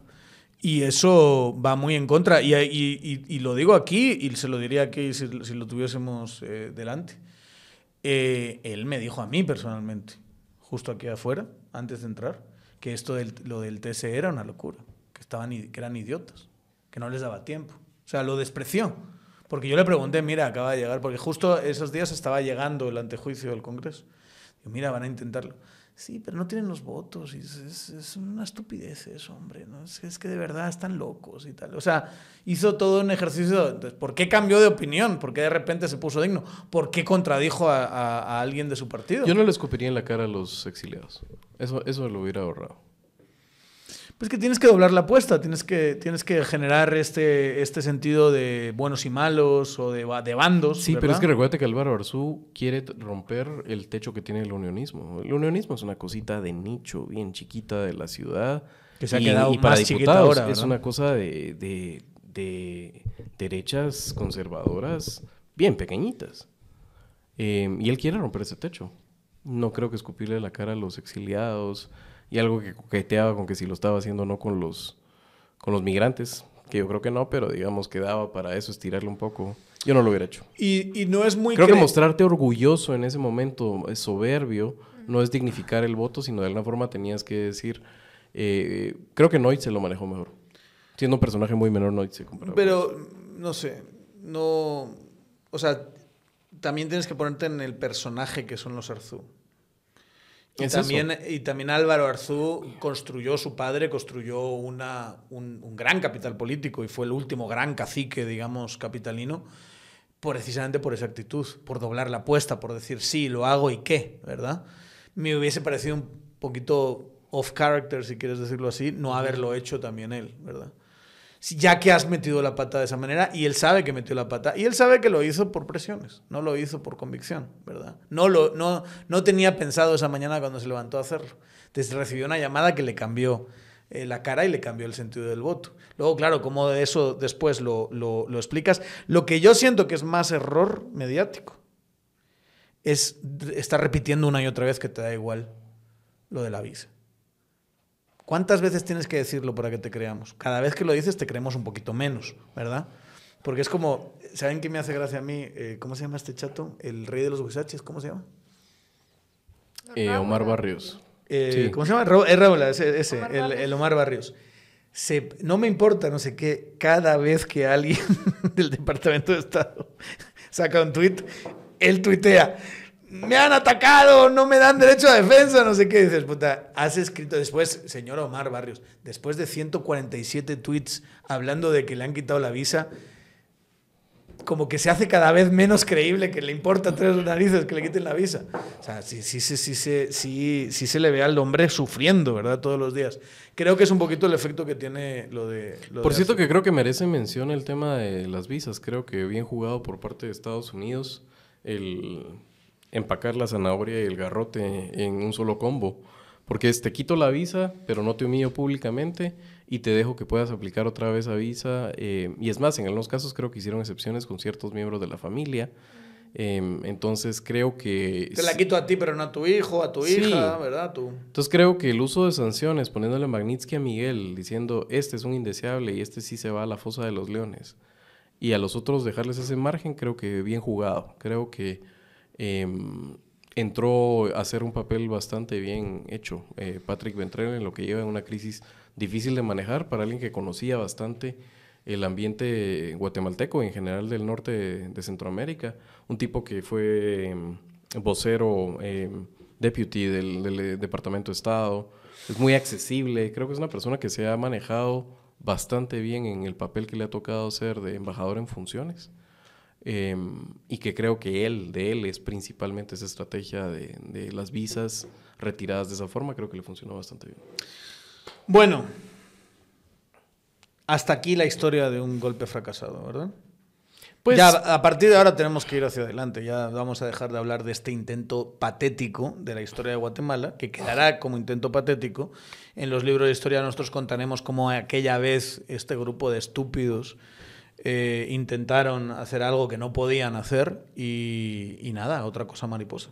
[SPEAKER 1] Y eso va muy en contra, y, y- y- y lo digo aquí, y se lo diría aquí si, si lo tuviésemos eh, delante. Él me dijo a mí personalmente, justo aquí afuera, antes de entrar, que esto del, lo del TSE era una locura, estaban, que eran idiotas, que no les daba tiempo. O sea, lo despreció. Porque yo le pregunté, mira, acaba de llegar, porque justo esos días estaba llegando el antejuicio del Congreso. Digo, mira, van a intentarlo. Sí, pero no tienen los votos y es, es- es una estupidez eso, hombre. ¿no? Es, que de verdad están locos y tal. O sea, hizo todo un ejercicio. Entonces, ¿Por qué cambió de opinión? ¿Por qué de repente se puso digno? ¿Por qué contradijo a, a- a alguien de su partido?
[SPEAKER 3] Yo no le escupiría en la cara a los exiliados. Eso, eso lo hubiera ahorrado.
[SPEAKER 1] Pues que tienes que doblar la apuesta, tienes que, tienes que generar este, este sentido de buenos y malos o de, de bandos.
[SPEAKER 3] Sí, pero es que recuérdate que Álvaro Arzú quiere romper el techo que tiene el unionismo. El unionismo es una cosita de nicho, bien chiquita de la ciudad.
[SPEAKER 1] Que se ha quedado más chiquita ahora,
[SPEAKER 3] Es una cosa de, de- de derechas conservadoras bien pequeñitas. Eh, y él quiere romper ese techo. No creo que escupirle la cara a los exiliados y algo que coqueteaba con que si lo estaba haciendo o no con los, con los migrantes, que yo creo que no, pero digamos que daba para eso estirarle un poco. Yo no lo hubiera hecho.
[SPEAKER 1] Y, y no es muy...
[SPEAKER 3] Creo que mostrarte orgulloso en ese momento, eh, soberbio, no es dignificar el voto, sino de alguna forma tenías que decir, eh, creo que Noit se lo manejó mejor. Siendo un personaje muy menor, Noit se comparaba.
[SPEAKER 1] Pero, no sé, no... O sea, también tienes que ponerte en el personaje que son los Arzú. Y también, y también Álvaro Arzú construyó, su padre construyó una, un, un gran capital político y fue el último gran cacique, digamos, capitalino, precisamente por esa actitud, por doblar la apuesta, por decir, sí, lo hago y qué, ¿verdad? Me hubiese parecido un poquito off character, si quieres decirlo así, no haberlo hecho también él, ¿verdad? Ya que has metido la pata de esa manera y él sabe que metió la pata y él sabe que lo hizo por presiones, no lo hizo por convicción, ¿verdad? No, lo, no, no tenía pensado esa mañana cuando se levantó a hacerlo. Entonces recibió una llamada que le cambió eh, la cara y le cambió el sentido del voto. Luego, claro, como de eso después lo, lo, lo explicas. Lo que yo siento que es más error mediático es estar repitiendo una y otra vez que te da igual lo de la visa. ¿Cuántas veces tienes que decirlo para que te creamos? Cada vez que lo dices te creemos un poquito menos, ¿verdad? Porque es como, ¿saben qué me hace gracia a mí? Eh, ¿Cómo se llama este chato? El rey de los huizaches, ¿cómo se llama?
[SPEAKER 3] Eh, Omar Barrios.
[SPEAKER 1] Eh,
[SPEAKER 3] Sí.
[SPEAKER 1] ¿Cómo se llama? Ro- es Raúl, ese, ese,
[SPEAKER 2] Omar
[SPEAKER 1] el, Omar Barrios. Se- no me importa, no sé qué, cada vez que alguien del Departamento de Estado saca un tuit, él tuitea, me han atacado, no me dan derecho a defensa, no sé qué. Dices, puta, has escrito después, señor Omar Barrios, después de 147 tweets hablando de que le han quitado la visa, como que se hace cada vez menos creíble que le importa tres narices que le quiten la visa. O sea, sí, sí, sí, sí, sí, sí, se le ve al hombre sufriendo, ¿verdad? Todos los días. Creo que es un poquito el efecto que tiene lo de... lo
[SPEAKER 3] Por
[SPEAKER 1] de
[SPEAKER 3] cierto que creo que merece mención el tema de las visas. Creo que bien jugado por parte de Estados Unidos el empacar la zanahoria y el garrote en un solo combo. Porque es te quito la visa, pero no te humillo públicamente y te dejo que puedas aplicar otra vez a visa. eh, y es más, en algunos casos creo que hicieron excepciones con ciertos miembros de la familia. Em, entonces creo que...
[SPEAKER 1] Te la quito a ti, pero no a tu hijo, a tu
[SPEAKER 3] Sí.
[SPEAKER 1] hija, ¿verdad? Tú.
[SPEAKER 3] Entonces creo que el uso de sanciones, poniéndole Magnitsky a Miguel, diciendo este es un indeseable y este sí se va a la fosa de los leones, y a los otros dejarles ese margen, creo que bien jugado. Creo que em, entró a hacer un papel bastante bien hecho eh, Patrick Ventrell en lo que lleva en una crisis difícil de manejar para alguien que conocía bastante el ambiente guatemalteco en general del norte de, Centroamérica. Un tipo que fue em, vocero, em, deputy del, del, eh, Departamento de Estado. Es muy accesible. Creo que es una persona que se ha manejado bastante bien en el papel que le ha tocado ser de embajador en funciones. Em, y que creo que él, de él, es principalmente esa estrategia de, de las visas retiradas de esa forma. Creo que le funcionó bastante bien.
[SPEAKER 1] Bueno, hasta aquí la historia de un golpe fracasado, ¿verdad? Pues, ya a partir de ahora tenemos que ir hacia adelante. Ya vamos a dejar de hablar de este intento patético de la historia de Guatemala, que quedará como intento patético. En los libros de historia nosotros contaremos cómo aquella vez este grupo de estúpidos eh, intentaron hacer algo que no podían hacer y, y nada, otra cosa mariposa.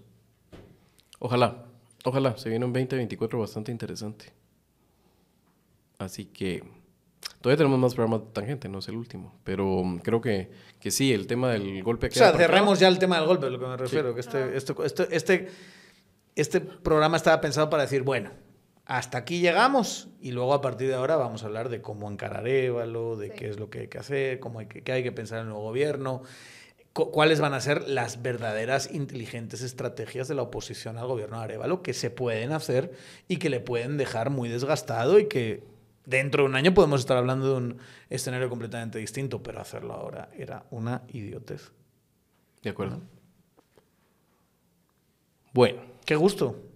[SPEAKER 3] Ojalá, ojalá, se viene un 2024 bastante interesante. Así que todavía tenemos más programas de tangente, no es el último, pero um, creo que, que sí, el tema del golpe.
[SPEAKER 1] O sea, cerremos ya el tema del golpe, lo que me refiero, que este, este, este, este programa estaba pensado para decir, bueno, hasta aquí llegamos y luego a partir de ahora vamos a hablar de cómo encarar Évalo, de qué es lo que hay que hacer, cómo hay que, qué hay que pensar en el nuevo gobierno, cuáles van a ser las verdaderas inteligentes estrategias de la oposición al gobierno de Arevalo que se pueden hacer y que le pueden dejar muy desgastado y que dentro de un año podemos estar hablando de un escenario completamente distinto, pero hacerlo ahora era una idiotez.
[SPEAKER 3] De acuerdo.
[SPEAKER 1] Bueno, qué gusto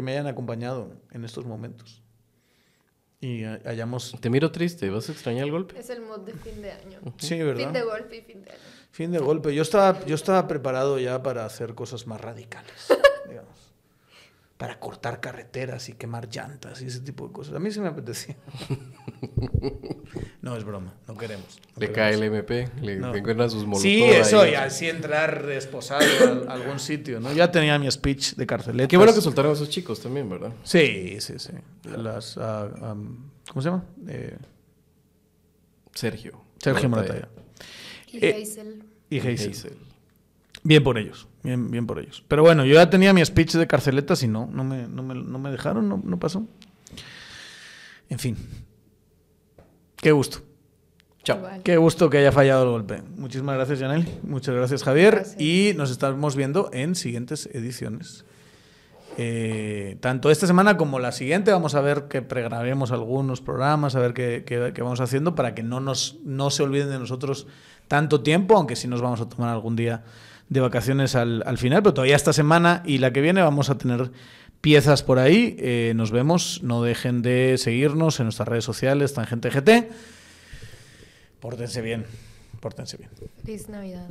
[SPEAKER 1] que me hayan acompañado en estos momentos. Y hayamos...
[SPEAKER 3] Te miro triste, ¿vas a extrañar el golpe?
[SPEAKER 2] Es el mod de fin de año.
[SPEAKER 1] Sí, ¿verdad?
[SPEAKER 2] Fin de golpe y fin de año.
[SPEAKER 1] Fin de golpe. Yo estaba, yo estaba preparado ya para hacer cosas más radicales, para cortar carreteras y quemar llantas y ese tipo de cosas. A mí sí me apetecía. no, es broma, no queremos.
[SPEAKER 3] le cae el MP, le encuentran sus molotov
[SPEAKER 1] Sí, eso, y así entrar esposado a, algún sitio, ¿no? Ya tenía mi speech de carceletas.
[SPEAKER 3] Qué bueno que soltaron a esos chicos también, ¿verdad?
[SPEAKER 1] Sí, sí, sí. Las, ah, ¿Cómo se llama? Eh,
[SPEAKER 3] Sergio.
[SPEAKER 1] Sergio Moratalla.
[SPEAKER 2] Y eh, Hazel.
[SPEAKER 1] Y Hazel. Bien por ellos, bien, bien por ellos. Pero bueno, yo ya tenía mi speech de carceletas y no, no me, no me, no me dejaron, no, no pasó. En fin. Qué gusto. Chao. Qué gusto que haya fallado el golpe. Muchísimas gracias, Janel. Muchas gracias, Javier. Y nos estamos viendo en siguientes ediciones. Eh, tanto esta semana como la siguiente vamos a ver que pregrabemos algunos programas, a ver qué, qué, qué, vamos haciendo para que no, nos, no se olviden de nosotros tanto tiempo, aunque sí nos vamos a tomar algún día de vacaciones al, final, pero todavía esta semana y la que viene vamos a tener piezas por ahí. Eh, nos vemos, no dejen de seguirnos en nuestras redes sociales, Tangente GT. Pórtense bien, pórtense bien.
[SPEAKER 2] Feliz Navidad.